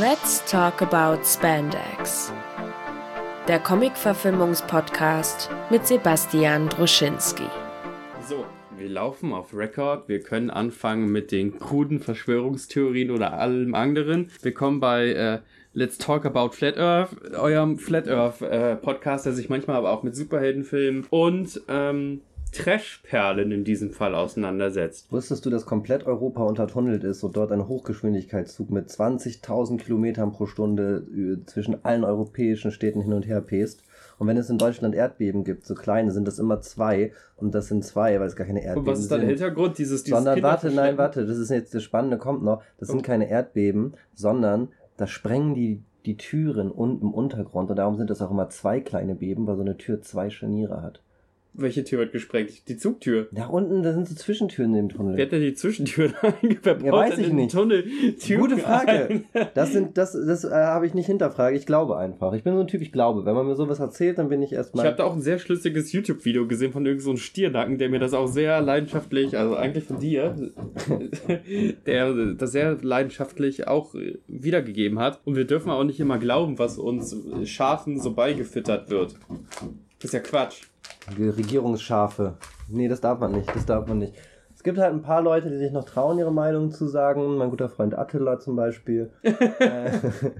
Let's talk about Spandex. Der Comic-Verfilmungspodcast mit Sebastian Druschinski. So, wir laufen auf Record. Wir können anfangen mit den kruden Verschwörungstheorien oder allem anderen. Willkommen bei äh, Let's Talk About Flat Earth, eurem Flat Earth äh, Podcast, der sich manchmal aber auch mit Superheldenfilmen und ähm, Trashperlen in diesem Fall auseinandersetzt. Wusstest du, dass komplett Europa untertunnelt ist und dort ein Hochgeschwindigkeitszug mit 20.000 Kilometern pro Stunde äh, zwischen allen europäischen Städten hin und her pest? Und wenn es in Deutschland Erdbeben gibt, so kleine, sind das immer zwei. Und das sind zwei, weil es gar keine Erdbeben sind. Und was ist dann der Hintergrund dieses, dieses Sondern warte, nein, warte, das ist jetzt das Spannende, kommt noch. Das sind keine Erdbeben, sondern da sprengen die die Türen unten im Untergrund. Und darum sind das auch immer zwei kleine Beben, weil so eine Tür zwei Scharniere hat. Welche Tür wird gesprengt? Die Zugtür. Da unten, da sind so Zwischentüren dem Tunnel. Wer hat denn die Zwischentüren eingebaut? Ja, weiß ich nicht. Tunnel Gute Frage. Das sind, das, das äh, habe ich nicht hinterfragt. Ich glaube einfach. Ich bin so ein Typ, ich glaube. Wenn man mir sowas erzählt, dann bin ich erstmal. Ich habe da auch ein sehr schlüssiges YouTube-Video gesehen von irgendeinem so Stiernacken, der mir das auch sehr leidenschaftlich, also eigentlich von dir, der das sehr leidenschaftlich auch wiedergegeben hat. Und wir dürfen auch nicht immer glauben, was uns Schafen so beigefüttert wird. Das ist ja Quatsch. Regierungsschafe. Nee, das darf man nicht. Das darf man nicht. Es gibt halt ein paar Leute, die sich noch trauen, ihre Meinung zu sagen. Mein guter Freund Attila zum Beispiel. äh,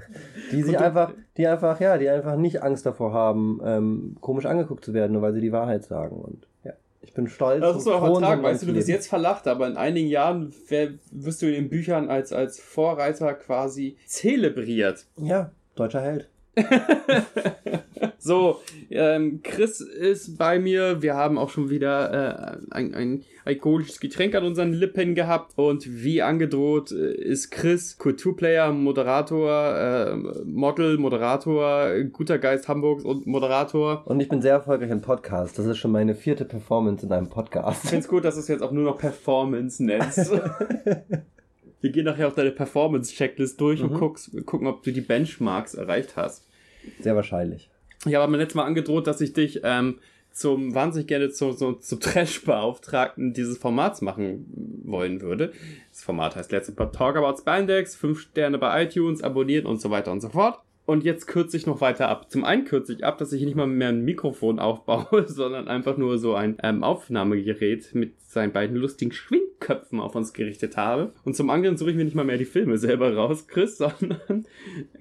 die sich einfach, die einfach, ja, die einfach nicht Angst davor haben, ähm, komisch angeguckt zu werden, nur weil sie die Wahrheit sagen. Und ja, ich bin stolz. Das musst du auch vertragen. Weißt du, du bist jetzt verlacht, aber in einigen Jahren wirst du in den Büchern als, als Vorreiter quasi zelebriert. Ja, deutscher Held. so, ähm, Chris ist bei mir. Wir haben auch schon wieder äh, ein, ein alkoholisches Getränk an unseren Lippen gehabt. Und wie angedroht äh, ist Chris Kulturplayer, Moderator, äh, Model, Moderator, guter Geist Hamburgs und Moderator. Und ich bin sehr erfolgreich im Podcast. Das ist schon meine vierte Performance in einem Podcast. Ich finde es gut, dass du es jetzt auch nur noch Performance nennst. Wir gehen nachher auch deine Performance-Checklist durch mhm. und guckst, gucken, ob du die Benchmarks erreicht hast. Sehr wahrscheinlich. Ich habe mir letztes Mal angedroht, dass ich dich ähm, zum wahnsinnig gerne zu, so, zum Trash-Beauftragten dieses Formats machen wollen würde. Das Format heißt Let's Talk About Spandex, 5 Sterne bei iTunes, abonnieren und so weiter und so fort. Und jetzt kürze ich noch weiter ab. Zum einen kürze ich ab, dass ich nicht mal mehr ein Mikrofon aufbaue, sondern einfach nur so ein ähm, Aufnahmegerät mit seinen beiden lustigen Schwingköpfen auf uns gerichtet habe. Und zum anderen suche ich mir nicht mal mehr die Filme selber raus, Chris, sondern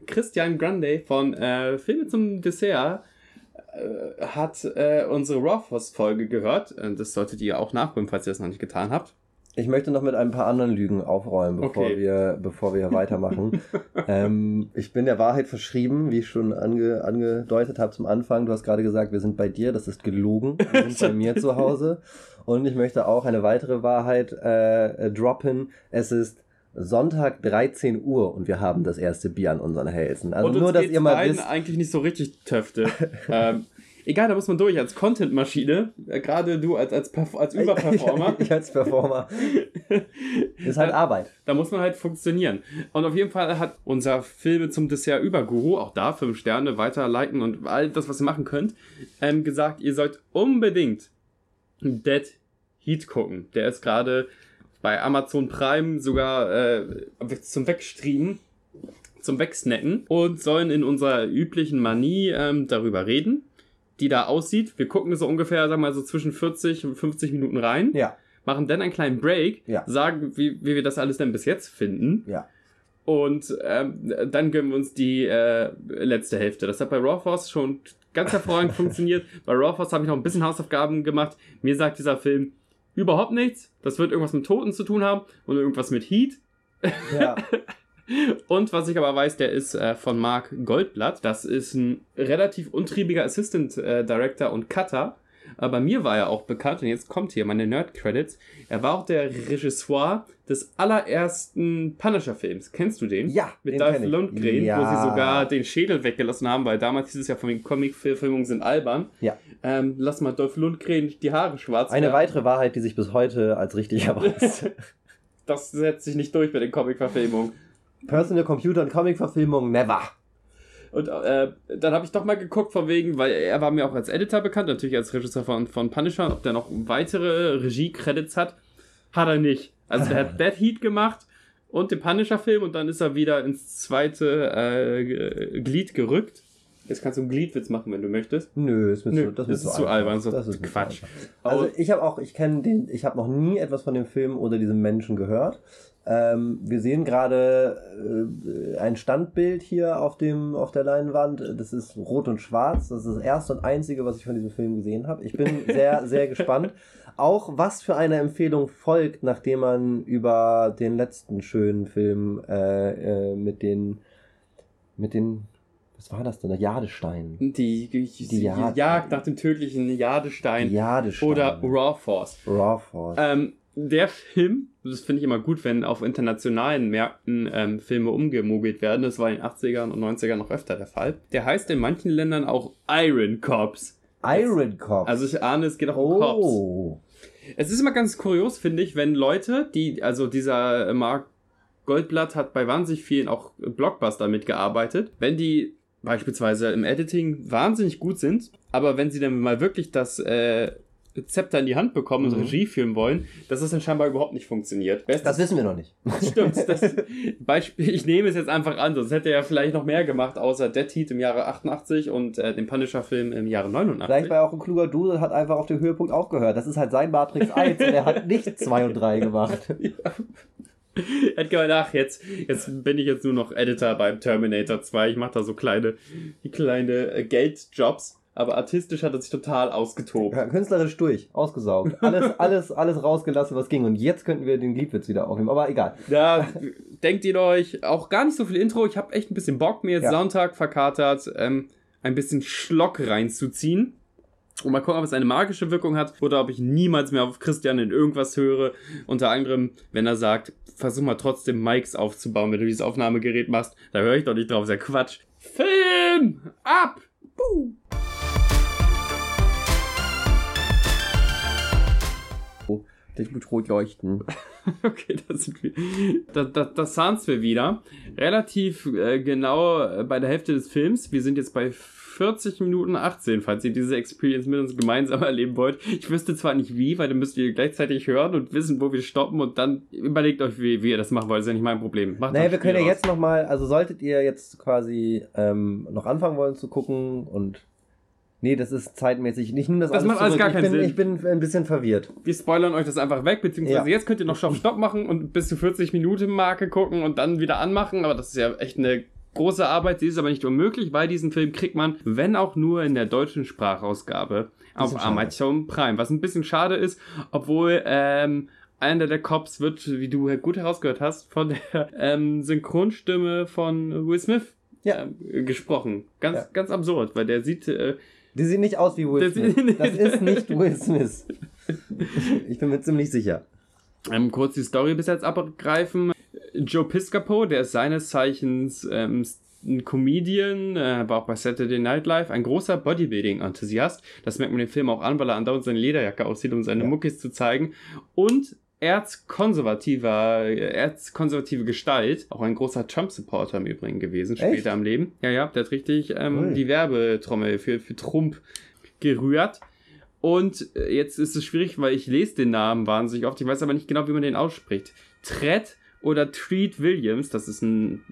Christian Grande von äh, Filme zum Dessert äh, hat äh, unsere Rawforce-Folge gehört. Äh, das solltet ihr auch nachholen, falls ihr das noch nicht getan habt. Ich möchte noch mit ein paar anderen Lügen aufräumen, bevor okay. wir, bevor wir weitermachen. ähm, ich bin der Wahrheit verschrieben, wie ich schon ange, angedeutet habe zum Anfang. Du hast gerade gesagt, wir sind bei dir, das ist gelogen. Wir sind bei mir zu Hause. Und ich möchte auch eine weitere Wahrheit äh, droppen. Es ist Sonntag 13 Uhr und wir haben das erste Bier an unseren Hälsen. Also nur, dass ihr mal wisst. eigentlich nicht so richtig Töfte. ähm, egal, da muss man durch als Content-Maschine. Äh, gerade du als, als, als Überperformer. ich als Performer. ist halt Arbeit. Da muss man halt funktionieren. Und auf jeden Fall hat unser Filme zum Dessert Überguru, auch da fünf Sterne, weiter liken und all das, was ihr machen könnt, ähm, gesagt, ihr sollt unbedingt Dead Heat gucken. Der ist gerade bei Amazon Prime sogar äh, zum Wegstreamen zum Wegsnacken und sollen in unserer üblichen Manie ähm, darüber reden die da aussieht. Wir gucken so ungefähr, sagen wir mal, so zwischen 40 und 50 Minuten rein. Ja. Machen dann einen kleinen Break. Ja. Sagen, wie, wie wir das alles denn bis jetzt finden. Ja. Und ähm, dann gönnen wir uns die äh, letzte Hälfte. Das hat bei Raw Force schon ganz hervorragend funktioniert. Bei Raw Force habe ich noch ein bisschen Hausaufgaben gemacht. Mir sagt dieser Film überhaupt nichts. Das wird irgendwas mit Toten zu tun haben und irgendwas mit Heat. Ja. Und was ich aber weiß, der ist äh, von Mark Goldblatt. Das ist ein relativ untriebiger Assistant äh, Director und Cutter. Aber mir war er auch bekannt, und jetzt kommt hier meine Nerd-Credits. Er war auch der Regisseur des allerersten Punisher-Films. Kennst du den? Ja, Mit Dolph Lundgren, ja. wo sie sogar den Schädel weggelassen haben, weil damals hieß es ja von den Comic-Verfilmungen sind albern. Ja. Ähm, lass mal Dolph Lundgren die Haare schwarz Eine werden. weitere Wahrheit, die sich bis heute als richtig erweist. das setzt sich nicht durch bei den Comic-Verfilmungen. Personal Computer und Comic-Verfilmung, never. Und äh, dann habe ich doch mal geguckt, von wegen, weil er war mir auch als Editor bekannt, natürlich als Regisseur von, von Punisher, ob der noch weitere Regie-Credits hat. Hat er nicht. Also der hat Dead Heat gemacht und den Punisher-Film und dann ist er wieder ins zweite äh, Glied gerückt. Jetzt kannst du einen Gliedwitz machen, wenn du möchtest. Nö, ist mir Nö, zu, das, das ist, ist zu albern. So das ist Quatsch. Also ich habe auch, ich kenne den, ich habe noch nie etwas von dem Film oder diesem Menschen gehört. Ähm, wir sehen gerade äh, ein Standbild hier auf dem auf der Leinwand. Das ist rot und schwarz. Das ist das erste und einzige, was ich von diesem Film gesehen habe. Ich bin sehr sehr gespannt. Auch was für eine Empfehlung folgt, nachdem man über den letzten schönen Film äh, äh, mit den mit den was war das denn? Der Jadestein. Die, die, die Jagd. Jagd nach dem tödlichen Jadestein. Jadestein. Oder Raw Force. Raw Force. Ähm, der Film, das finde ich immer gut, wenn auf internationalen Märkten ähm, Filme umgemogelt werden. Das war in den 80ern und 90ern noch öfter der Fall. Der heißt in manchen Ländern auch Iron Cops. Iron Cops? Also ich ahne, es geht auch um oh. Cops. Es ist immer ganz kurios, finde ich, wenn Leute, die, also dieser Mark Goldblatt hat bei wahnsinnig vielen auch Blockbuster mitgearbeitet, wenn die beispielsweise im Editing wahnsinnig gut sind, aber wenn sie dann mal wirklich das äh, Zepter in die Hand bekommen und mhm. Regie führen wollen, dass das dann scheinbar überhaupt nicht funktioniert. Bestes das wissen wir noch nicht. Stimmt. Das Beispiel, ich nehme es jetzt einfach an, sonst hätte er vielleicht noch mehr gemacht, außer Dead Heat im Jahre 88 und äh, den Punisher-Film im Jahre 89. Vielleicht war er auch ein kluger Dudel, hat einfach auf den Höhepunkt aufgehört. Das ist halt sein Matrix 1 und er hat nicht 2 und 3 gemacht. ja. Er hat gemeint, ach, jetzt, jetzt bin ich jetzt nur noch Editor beim Terminator 2. Ich mache da so kleine, kleine äh, Geldjobs. Aber artistisch hat er sich total ausgetobt. Ja, künstlerisch durch, ausgesaugt. Alles, alles, alles rausgelassen, was ging. Und jetzt könnten wir den Gliedwitz wieder aufnehmen. Aber egal. Ja, denkt ihr euch, auch gar nicht so viel Intro. Ich habe echt ein bisschen Bock, mir jetzt ja. Sonntag verkatert, ähm, ein bisschen Schlock reinzuziehen. Und mal gucken, ob es eine magische Wirkung hat oder ob ich niemals mehr auf Christian in irgendwas höre. Unter anderem, wenn er sagt, versuch mal trotzdem Mikes aufzubauen, wenn du dieses Aufnahmegerät machst. Da höre ich doch nicht drauf, ist ja Quatsch. Film! Ab! Buh. Das muss rot leuchten. okay, das sind wir. Das, das, das sahen's wir wieder. Relativ äh, genau äh, bei der Hälfte des Films. Wir sind jetzt bei 40 Minuten 18, falls ihr diese Experience mit uns gemeinsam erleben wollt. Ich wüsste zwar nicht wie, weil dann müsst ihr gleichzeitig hören und wissen, wo wir stoppen und dann überlegt euch, wie, wie ihr das machen wollt. Das ist ja nicht mein Problem. Macht naja, wir können ja jetzt nochmal, also solltet ihr jetzt quasi ähm, noch anfangen wollen zu gucken und Nee, das ist zeitmäßig. Ich nehme das, das alles macht alles gar keinen ich bin, Sinn. Ich bin ein bisschen verwirrt. Wir spoilern euch das einfach weg, beziehungsweise ja. jetzt könnt ihr noch Stopp, Stopp machen und bis zu 40 Minuten Marke gucken und dann wieder anmachen. Aber das ist ja echt eine große Arbeit. Sie ist aber nicht unmöglich, weil diesen Film kriegt man, wenn auch nur in der deutschen Sprachausgabe, auf Amazon Prime. Was ein bisschen schade ist, obwohl ähm, einer der Cops wird, wie du gut herausgehört hast, von der ähm, Synchronstimme von Will Smith ja. äh, gesprochen. Ganz, ja. ganz absurd, weil der sieht äh, die sieht nicht aus wie Will Smith. Das ist nicht Will Smith. Ich bin mir ziemlich sicher. Ähm, kurz die Story bis jetzt abgreifen. Joe Piscopo, der ist seines Zeichens ähm, ein Comedian, äh, war auch bei Saturday Night Live, ein großer Bodybuilding-Enthusiast. Das merkt man im Film auch an, weil er andauernd seine Lederjacke aussieht, um seine ja. Muckis zu zeigen. Und erzkonservativer, erzkonservative Gestalt, auch ein großer Trump-Supporter im Übrigen gewesen, später Echt? im Leben. Ja, ja, der hat richtig ähm, die Werbetrommel für, für Trump gerührt. Und äh, jetzt ist es schwierig, weil ich lese den Namen wahnsinnig oft, ich weiß aber nicht genau, wie man den ausspricht. Tred oder Treat Williams, das ist ein,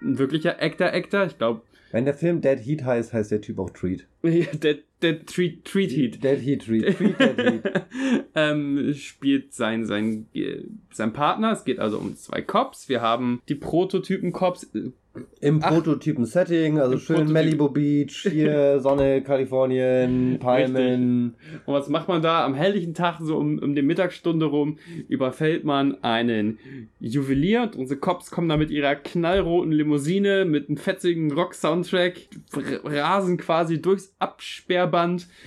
ein wirklicher Actor-Actor, ich glaube. Wenn der Film Dead Heat heißt, heißt der Typ auch Treat. Dead, Dead Treat, Treat Heat. Dead Heat, Treat, Treat Dead Heat. ähm, spielt sein, sein, sein Partner. Es geht also um zwei Cops. Wir haben die Prototypen-Cops. Im Prototypen-Setting, also schön Prototypen. Malibu Beach, hier Sonne, Kalifornien, Palmen. Richtig. Und was macht man da am helllichen Tag, so um, um die Mittagsstunde rum, überfällt man einen Juwelier und unsere Cops kommen da mit ihrer knallroten Limousine mit einem fetzigen Rock-Soundtrack, rasen quasi durchs Absperrband.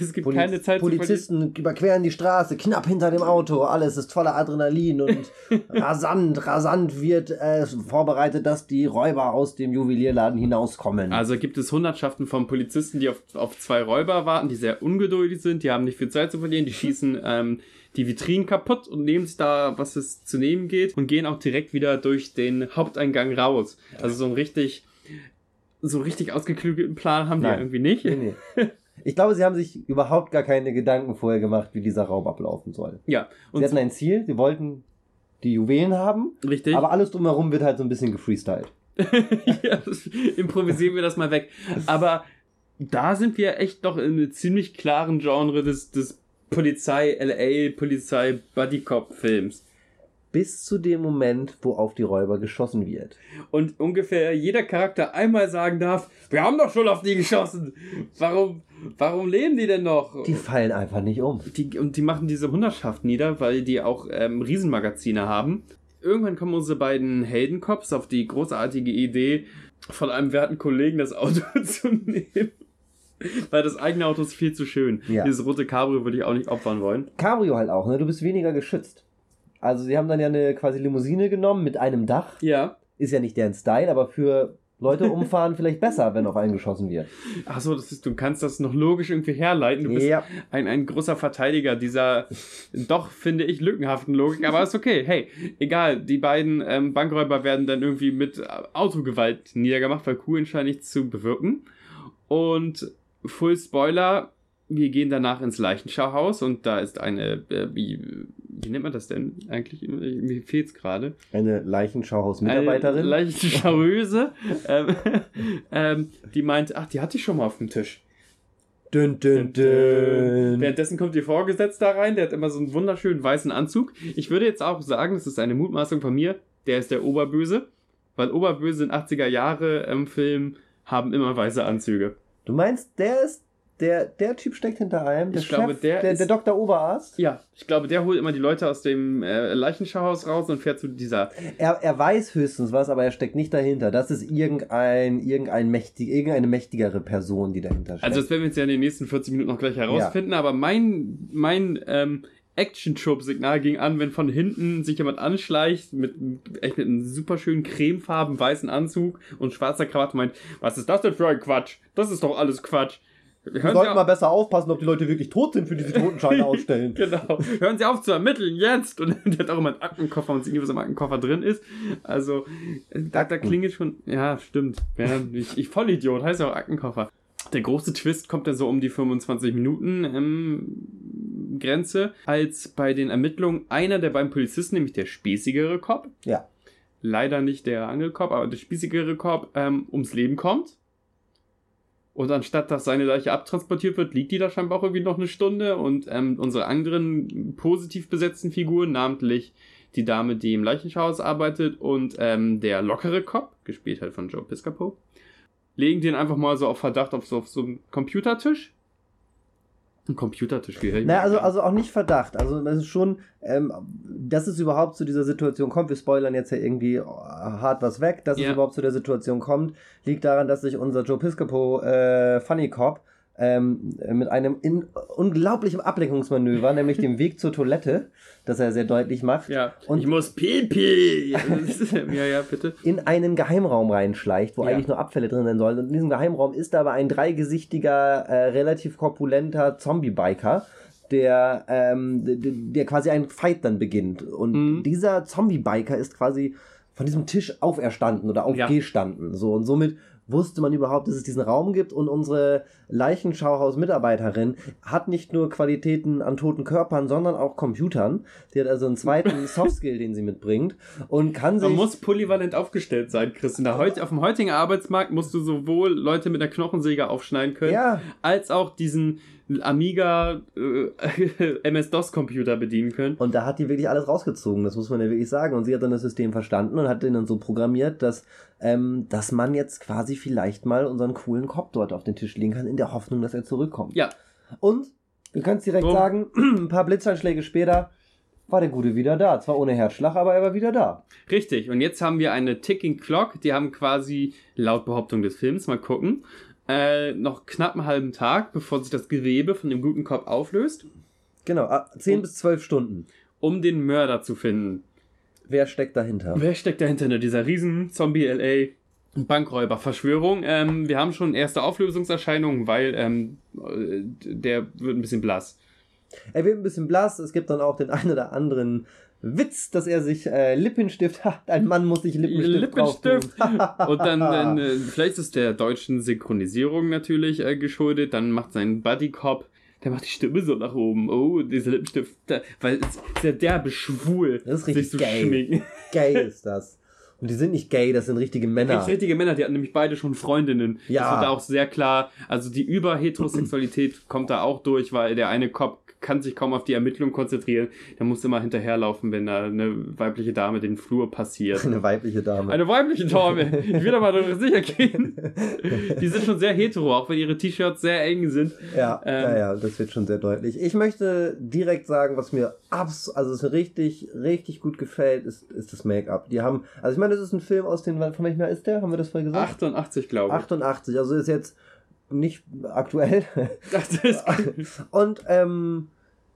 es gibt Poliz keine Zeit Polizisten überqueren die Straße, knapp hinter dem Auto, alles ist voller Adrenalin und rasant, rasant wird äh, vorbereitet, dass die Räuber aus dem Juwelierladen hinauskommen. Also gibt es Hundertschaften von Polizisten, die auf, auf zwei Räuber warten, die sehr ungeduldig sind, die haben nicht viel Zeit zu verlieren, die schießen ähm, die Vitrinen kaputt und nehmen sich da, was es zu nehmen geht und gehen auch direkt wieder durch den Haupteingang raus. Also so ein richtig so richtig ausgeklügelten Plan haben Nein. die irgendwie nicht. Nee, nee. Ich glaube, sie haben sich überhaupt gar keine Gedanken vorher gemacht, wie dieser Raum ablaufen soll. Ja. Und sie hatten ein Ziel, sie wollten die Juwelen haben. Richtig. Aber alles drumherum wird halt so ein bisschen gefreestylt. ja, improvisieren wir das mal weg. Aber da sind wir echt doch in einem ziemlich klaren Genre des, des Polizei, LA, Polizei, Buddy Cop Films. Bis zu dem Moment, wo auf die Räuber geschossen wird. Und ungefähr jeder Charakter einmal sagen darf, wir haben doch schon auf die geschossen. Warum, warum leben die denn noch? Die fallen einfach nicht um. Die, und die machen diese Hundertschaft nieder, weil die auch ähm, Riesenmagazine haben. Irgendwann kommen unsere beiden Heldencops auf die großartige Idee, von einem werten Kollegen das Auto zu nehmen. Weil das eigene Auto ist viel zu schön. Ja. Dieses rote Cabrio würde ich auch nicht opfern wollen. Cabrio halt auch, ne? Du bist weniger geschützt. Also sie haben dann ja eine quasi Limousine genommen mit einem Dach. Ja. Ist ja nicht deren Style, aber für Leute umfahren vielleicht besser, wenn auf einen geschossen wird. Ach so, das ist, du kannst das noch logisch irgendwie herleiten. Du bist ja. ein, ein großer Verteidiger dieser doch, finde ich, lückenhaften Logik, aber ist okay. Hey, egal, die beiden ähm, Bankräuber werden dann irgendwie mit Autogewalt niedergemacht, weil Q scheint nichts zu bewirken. Und Full Spoiler, wir gehen danach ins Leichenschauhaus und da ist eine, äh, wie, wie nennt man das denn eigentlich? Mir fehlt es gerade. Eine Leichenschauhaus-Mitarbeiterin? Leichenschauöse, ähm, ähm, die meint, ach, die hatte ich schon mal auf dem Tisch. Dün, dün, dün. Währenddessen kommt ihr Vorgesetzter rein, der hat immer so einen wunderschönen weißen Anzug. Ich würde jetzt auch sagen, das ist eine Mutmaßung von mir, der ist der Oberböse, weil Oberböse in 80er Jahre im Film haben immer weiße Anzüge. Du meinst, der ist der, der Typ steckt hinter allem. Der ich Chef, glaube, der, der, der Dr. Oberarzt. Ja, ich glaube, der holt immer die Leute aus dem äh, Leichenschauhaus raus und fährt zu dieser. Er, er weiß höchstens was, aber er steckt nicht dahinter. Das ist irgendein, irgendein mächtig, irgendeine mächtigere Person, die dahinter steckt. Also, das werden wir jetzt ja in den nächsten 40 Minuten noch gleich herausfinden, ja. aber mein, mein ähm, Action-Trope-Signal ging an, wenn von hinten sich jemand anschleicht mit echt mit einem super schönen cremefarben weißen Anzug und schwarzer Krawatte meint, was ist das denn für ein Quatsch? Das ist doch alles Quatsch. Wir sollten mal besser aufpassen, ob die Leute wirklich tot sind, für diese Totenscheine ausstellen. genau. Hören Sie auf zu ermitteln, jetzt! Und der hat auch immer einen Aktenkoffer und sieht nicht, was im Aktenkoffer drin ist. Also, da, da klingelt schon, ja, stimmt. Ja, ich, ich Vollidiot, heißt ja auch Aktenkoffer. Der große Twist kommt dann so um die 25 Minuten ähm, Grenze, als bei den Ermittlungen einer der beiden Polizisten, nämlich der spießigere Cop, ja. leider nicht der Angelkop, aber der spießigere Cop, ähm, ums Leben kommt und anstatt dass seine Leiche abtransportiert wird, liegt die da scheinbar auch irgendwie noch eine Stunde. Und ähm, unsere anderen positiv besetzten Figuren, namentlich die Dame, die im Leichenschauhaus arbeitet und ähm, der lockere Cop, gespielt halt von Joe Piscopo, legen den einfach mal so auf Verdacht auf so, auf so einen Computertisch ein Computertisch gehört. Naja, also, also auch nicht Verdacht. Also das ist schon, ähm, dass es überhaupt zu dieser Situation kommt. Wir spoilern jetzt ja irgendwie hart was weg. Dass ja. es überhaupt zu der Situation kommt, liegt daran, dass sich unser Joe Piscopo äh, Funny Cop ähm, mit einem in unglaublichen Ablenkungsmanöver, nämlich dem Weg zur Toilette, das er sehr deutlich macht. Ja. Und ich muss pipi. ja, ja, bitte. In einen Geheimraum reinschleicht, wo ja. eigentlich nur Abfälle drin sein sollen. Und in diesem Geheimraum ist aber ein dreigesichtiger, äh, relativ korpulenter Zombie-Biker der, ähm, der quasi einen Fight dann beginnt. Und mhm. dieser Zombie-Biker ist quasi von diesem Tisch auferstanden oder aufgestanden. Ja. So und somit wusste man überhaupt, dass es diesen Raum gibt und unsere Leichenschauhaus-Mitarbeiterin hat nicht nur Qualitäten an toten Körpern, sondern auch Computern. Sie hat also einen zweiten Softskill, den sie mitbringt und kann sich... Man muss polyvalent aufgestellt sein, Chris. In der heut, auf dem heutigen Arbeitsmarkt musst du sowohl Leute mit einer Knochensäge aufschneiden können, ja. als auch diesen Amiga äh, MS-DOS-Computer bedienen können. Und da hat die wirklich alles rausgezogen, das muss man ja wirklich sagen. Und sie hat dann das System verstanden und hat den dann so programmiert, dass, ähm, dass man jetzt quasi vielleicht mal unseren coolen Kopf dort auf den Tisch legen kann, in der Hoffnung, dass er zurückkommt. Ja. Und, wir können es direkt so. sagen, ein paar Blitzeinschläge später war der Gute wieder da. Zwar ohne Herzschlag, aber er war wieder da. Richtig. Und jetzt haben wir eine Ticking Clock. Die haben quasi, laut Behauptung des Films, mal gucken, äh, noch knapp einen halben Tag, bevor sich das Gewebe von dem guten Kopf auflöst. Genau, 10 um, bis 12 Stunden. Um den Mörder zu finden. Wer steckt dahinter? Wer steckt dahinter? Ne? Dieser riesen Zombie-LA Bankräuber-Verschwörung. Ähm, wir haben schon erste Auflösungserscheinungen, weil ähm, der wird ein bisschen blass. Er wird ein bisschen blass. Es gibt dann auch den einen oder anderen Witz, dass er sich äh, Lippenstift hat. Ein Mann muss sich Lippenstift Lippenstift. Und dann, äh, vielleicht ist der deutschen Synchronisierung natürlich äh, geschuldet. Dann macht sein Buddy Cop der macht die Stimme so nach oben. Oh, diese Lippenstift, weil es ist ja derbe schwul, das ist richtig sich so gay. schminken. Gay ist das. Und die sind nicht gay, das sind richtige Männer. Echt richtige Männer, die hatten nämlich beide schon Freundinnen. Ja. Das wird da auch sehr klar. Also die Überheterosexualität kommt da auch durch, weil der eine Cop kann sich kaum auf die Ermittlung konzentrieren. Der muss immer hinterherlaufen, wenn da eine weibliche Dame den Flur passiert. Eine weibliche Dame. Eine weibliche Dame. Ich will aber darüber sicher gehen. Die sind schon sehr hetero, auch wenn ihre T-Shirts sehr eng sind. Ja, Ähm. ja, ja, das wird schon sehr deutlich. Ich möchte direkt sagen, was mir abs also es richtig, richtig gut gefällt, ist, ist das Make-up. Die haben, also ich meine, das ist ein Film aus den, von welchem Jahr ist der? Haben wir das vorher gesagt? 88, glaube ich. 88, also ist jetzt nicht aktuell. Das ist Und ähm,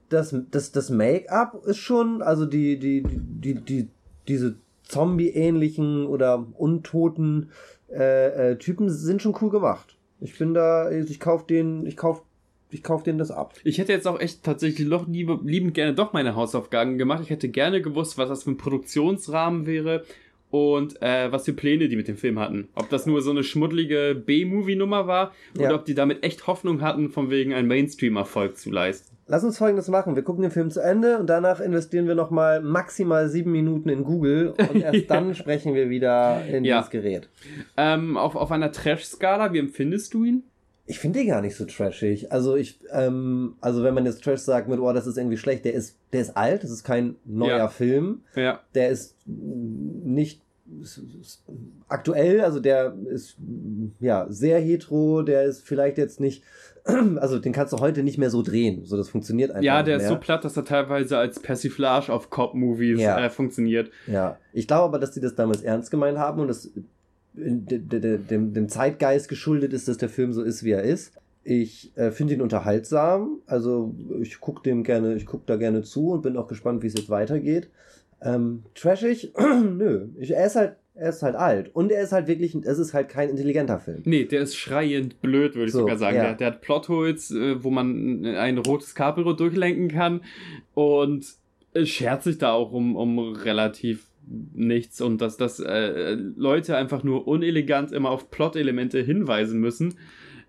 das, das, das Make-up ist schon, also die, die, die, die, diese Zombie-ähnlichen oder untoten äh, äh, Typen sind schon cool gemacht. Ich bin da, ich kauf den, ich kauf, ich kauf denen das ab. Ich hätte jetzt auch echt tatsächlich noch liebe, liebend gerne doch meine Hausaufgaben gemacht. Ich hätte gerne gewusst, was das für ein Produktionsrahmen wäre und äh, was für Pläne die mit dem Film hatten. Ob das nur so eine schmuddelige B-Movie-Nummer war oder Ja. ob die damit echt Hoffnung hatten, von wegen einen Mainstream-Erfolg zu leisten. Lass uns folgendes machen. Wir gucken den Film zu Ende und danach investieren wir nochmal maximal sieben Minuten in Google und erst Ja. dann sprechen wir wieder in Ja. dieses Gerät. Ähm, auf, auf einer Trash-Skala, wie empfindest du ihn? Ich finde den gar nicht so trashig. Also ich, ähm, also wenn man jetzt Trash sagt mit, oh, das ist irgendwie schlecht, der ist, der ist alt, das ist kein neuer Ja. Film. Ja. Der ist nicht aktuell, also der ist ja sehr hetero, der ist vielleicht jetzt nicht, also den kannst du heute nicht mehr so drehen. So, das funktioniert einfach Ja, der ist so platt, dass er teilweise als Persiflage auf Cop-Movies Ja. äh, funktioniert. Ja, ich glaube aber, dass die das damals ernst gemeint haben und das dem, dem Zeitgeist geschuldet ist, dass der Film so ist, wie er ist. Ich äh, finde ihn unterhaltsam, also ich gucke dem gerne, ich gucke da gerne zu und bin auch gespannt, wie es jetzt weitergeht. Ähm, trashig? Nö, ich, er ist halt, er ist halt alt und er ist halt wirklich, es ist halt kein intelligenter Film. Nee, der ist schreiend blöd, würde ich So, sogar sagen. ja. Der, der hat Plotholes, äh, wo man ein rotes Caprio durchlenken kann und äh, schert sich da auch um, um relativ nichts und dass, dass äh, Leute einfach nur unelegant immer auf Plot-Elemente hinweisen müssen,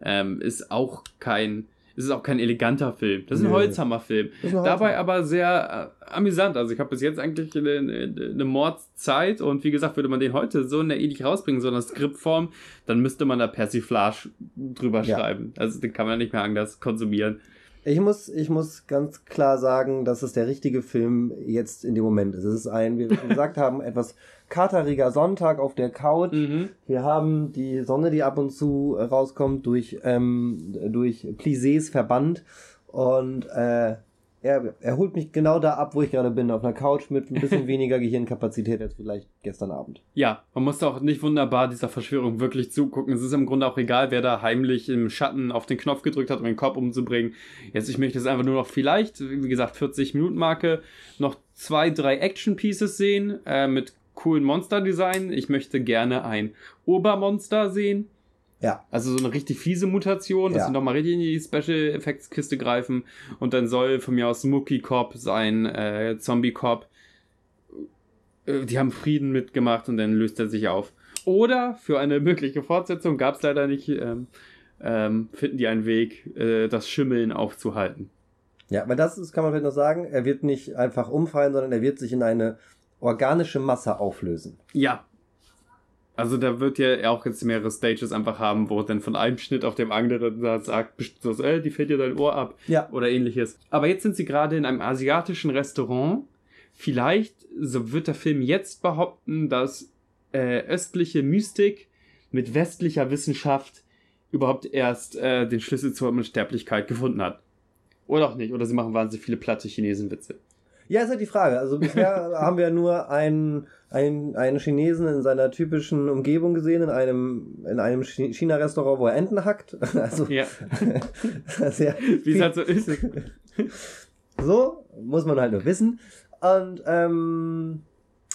ähm, ist auch kein es ist auch kein eleganter Film. Das ist ein Nö. Holzhammer-Film. Dabei aber sehr äh, amüsant. Also ich habe bis jetzt eigentlich eine, eine, eine Mordzeit und wie gesagt, würde man den heute so in der ähnlich rausbringen, so in der Skriptform, dann müsste man da Persiflage drüber Ja. schreiben. Also den kann man nicht mehr anders konsumieren. Ich muss, ich muss ganz klar sagen, dass es der richtige Film jetzt in dem Moment ist. Es ist ein, wie wir schon gesagt haben, etwas kateriger Sonntag auf der Couch. Mhm. Wir haben die Sonne, die ab und zu äh, rauskommt, durch, ähm, durch Plissés verbannt. Und äh, er, er holt mich genau da ab, wo ich gerade bin, auf einer Couch mit ein bisschen weniger Gehirnkapazität als vielleicht gestern Abend. Ja, man muss auch nicht wunderbar dieser Verschwörung wirklich zugucken. Es ist im Grunde auch egal, wer da heimlich im Schatten auf den Knopf gedrückt hat, um den Kopf umzubringen. Jetzt, ich möchte jetzt einfach nur noch vielleicht, wie gesagt, 40 Minuten Marke, noch zwei, drei Action-Pieces sehen, äh, mit coolen Monster-Design. Ich möchte gerne ein Obermonster sehen. Ja, Also so eine richtig fiese Mutation, dass Ja. sie nochmal richtig in die Special Effects Kiste greifen. Und dann soll von mir aus Mookie Cop sein, äh, Zombie Cop. Äh, Die haben Frieden mitgemacht und dann löst er sich auf. Oder für eine mögliche Fortsetzung gab es leider nicht, ähm, ähm, finden die einen Weg, äh, das Schimmeln aufzuhalten. ja, weil das ist, kann man vielleicht noch sagen, er wird nicht einfach umfallen, sondern er wird sich in eine organische Masse auflösen. Ja. Also da wird ja auch jetzt mehrere Stages einfach haben, wo dann von einem Schnitt auf dem anderen sagt, so, äh, die fällt dir dein Ohr ab. Ja. oder ähnliches. Aber jetzt sind sie gerade in einem asiatischen Restaurant. Vielleicht, so wird der Film jetzt behaupten, dass äh, östliche Mystik mit westlicher Wissenschaft überhaupt erst äh, den Schlüssel zur Unsterblichkeit gefunden hat. Oder auch nicht. Oder sie machen wahnsinnig viele platte Chinesenwitze. Ja, ist halt die Frage. Also bisher haben wir nur einen, einen, einen Chinesen in seiner typischen Umgebung gesehen, in einem, in einem Chi- China-Restaurant, wo er Enten hackt. Also Ja, sehr, wie es halt so ist. so muss man halt nur wissen. Und ähm,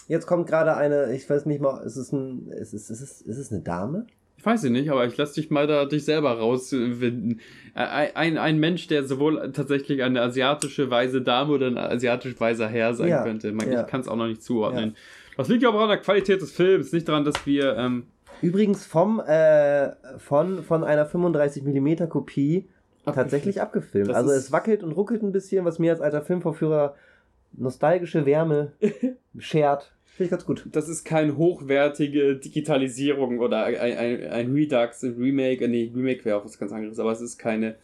jetzt kommt gerade eine, ich weiß nicht mal, ist es ein, ist es, ist es, ist es eine Dame? Ich weiß nicht, aber ich lass dich mal da dich selber rausfinden. Ein, ein, Mensch, der sowohl tatsächlich eine asiatische weise Dame oder ein asiatisch weiser Herr sein Ja, könnte. Man, ja. Ich kann es auch noch nicht zuordnen. Das liegt ja aber an der Qualität des Films, nicht daran, dass wir. Ähm, Übrigens vom, äh, von, von einer 35mm Kopie tatsächlich abgefilmt. Das also es wackelt und ruckelt ein bisschen, was mir als alter Filmvorführer nostalgische Wärme schert. Finde ich ganz gut. Das ist keine hochwertige Digitalisierung oder ein, ein, ein Redux, ein Remake. Nee, Remake wäre auch was ganz anderes, aber es ist keine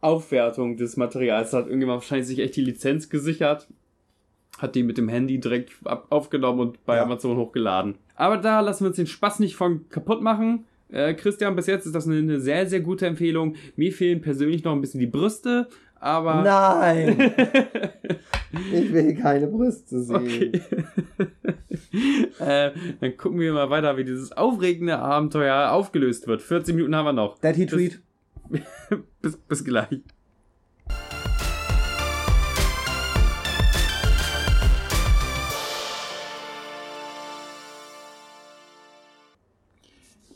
Aufwertung des Materials. Da hat irgendjemand wahrscheinlich sich echt die Lizenz gesichert, hat die mit dem Handy direkt aufgenommen und bei ja. Amazon hochgeladen. Aber da lassen wir uns den Spaß nicht von kaputt machen. Äh, Christian, bis jetzt ist das eine, eine sehr, sehr gute Empfehlung. Mir fehlen persönlich noch ein bisschen die Brüste, aber. Nein! ich will keine Brüste sehen. Okay. äh, dann gucken wir mal weiter, wie dieses aufregende Abenteuer aufgelöst wird. 14 Minuten haben wir noch. Daddy Tweet. bis, bis gleich.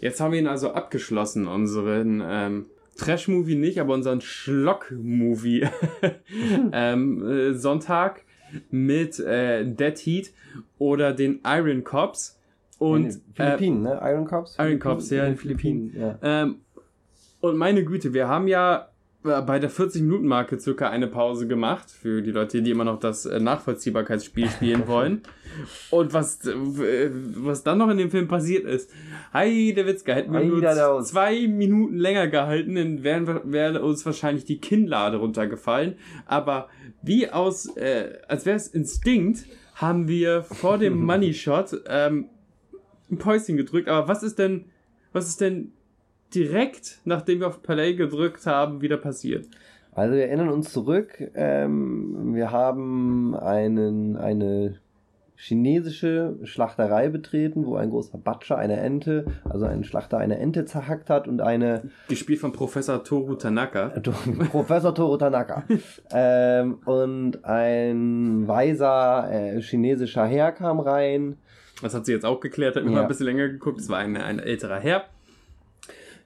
Jetzt haben wir ihn also abgeschlossen, unseren ähm, Trash-Movie nicht, aber unseren Schlock-Movie ähm, äh, Sonntag mit äh, Dead Heat oder den Iron Cops. Und, in den Philippinen, äh, ne? Iron Cops? Iron Cops, ja, in den Philippinen. Ja. Ähm, und meine Güte, wir haben ja bei der 40-Minuten-Marke circa eine Pause gemacht für die Leute, die immer noch das äh, Nachvollziehbarkeitsspiel spielen wollen. Und was, äh, was dann noch in dem Film passiert ist, Heide Witzka, hätten wir nur zwei Minuten länger gehalten, dann wären, wäre uns wahrscheinlich die Kinnlade runtergefallen. Aber wie aus, äh, als wäre es Instinkt, haben wir vor dem Money Shot ähm, ein Päuschen gedrückt. Aber was ist denn, was ist denn direkt, nachdem wir auf Play gedrückt haben, wieder passiert? Also wir erinnern uns zurück, ähm, wir haben einen, eine chinesische Schlachterei betreten, wo ein großer Butcher eine Ente, also ein Schlachter eine Ente zerhackt hat und eine... Gespielt von Professor Toru Tanaka. Professor Toru Tanaka. ähm, und ein weiser äh, chinesischer Herr kam rein. Das hat sie jetzt auch geklärt, hat mir ja. mal ein bisschen länger geguckt. Es war ein, ein älterer Herr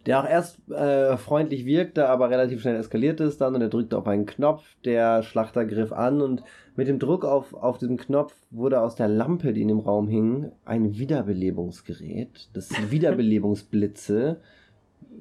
der auch erst äh, freundlich wirkte, aber relativ schnell eskaliert ist dann und er drückte auf einen Knopf, der Schlachter griff an und mit dem Druck auf, auf diesen Knopf wurde aus der Lampe, die in dem Raum hing, ein Wiederbelebungsgerät, das Wiederbelebungsblitze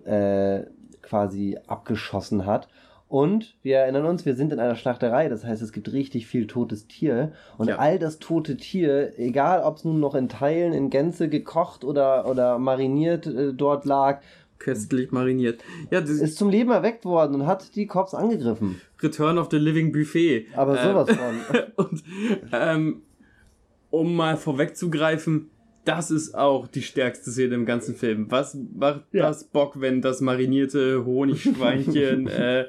äh, quasi abgeschossen hat. Und wir erinnern uns, wir sind in einer Schlachterei, das heißt, es gibt richtig viel totes Tier. Und ja. all das tote Tier, egal ob es nun noch in Teilen, in Gänze gekocht oder, oder mariniert äh, dort lag, köstlich mariniert. Ja, das ist zum Leben erweckt worden und hat die Cops angegriffen. Return of the Living Buffet. Aber sowas ähm, von. und ähm, um mal vorwegzugreifen, das ist auch die stärkste Szene im ganzen Film. Was macht ja. das Bock, wenn das marinierte Honigschweinchen äh,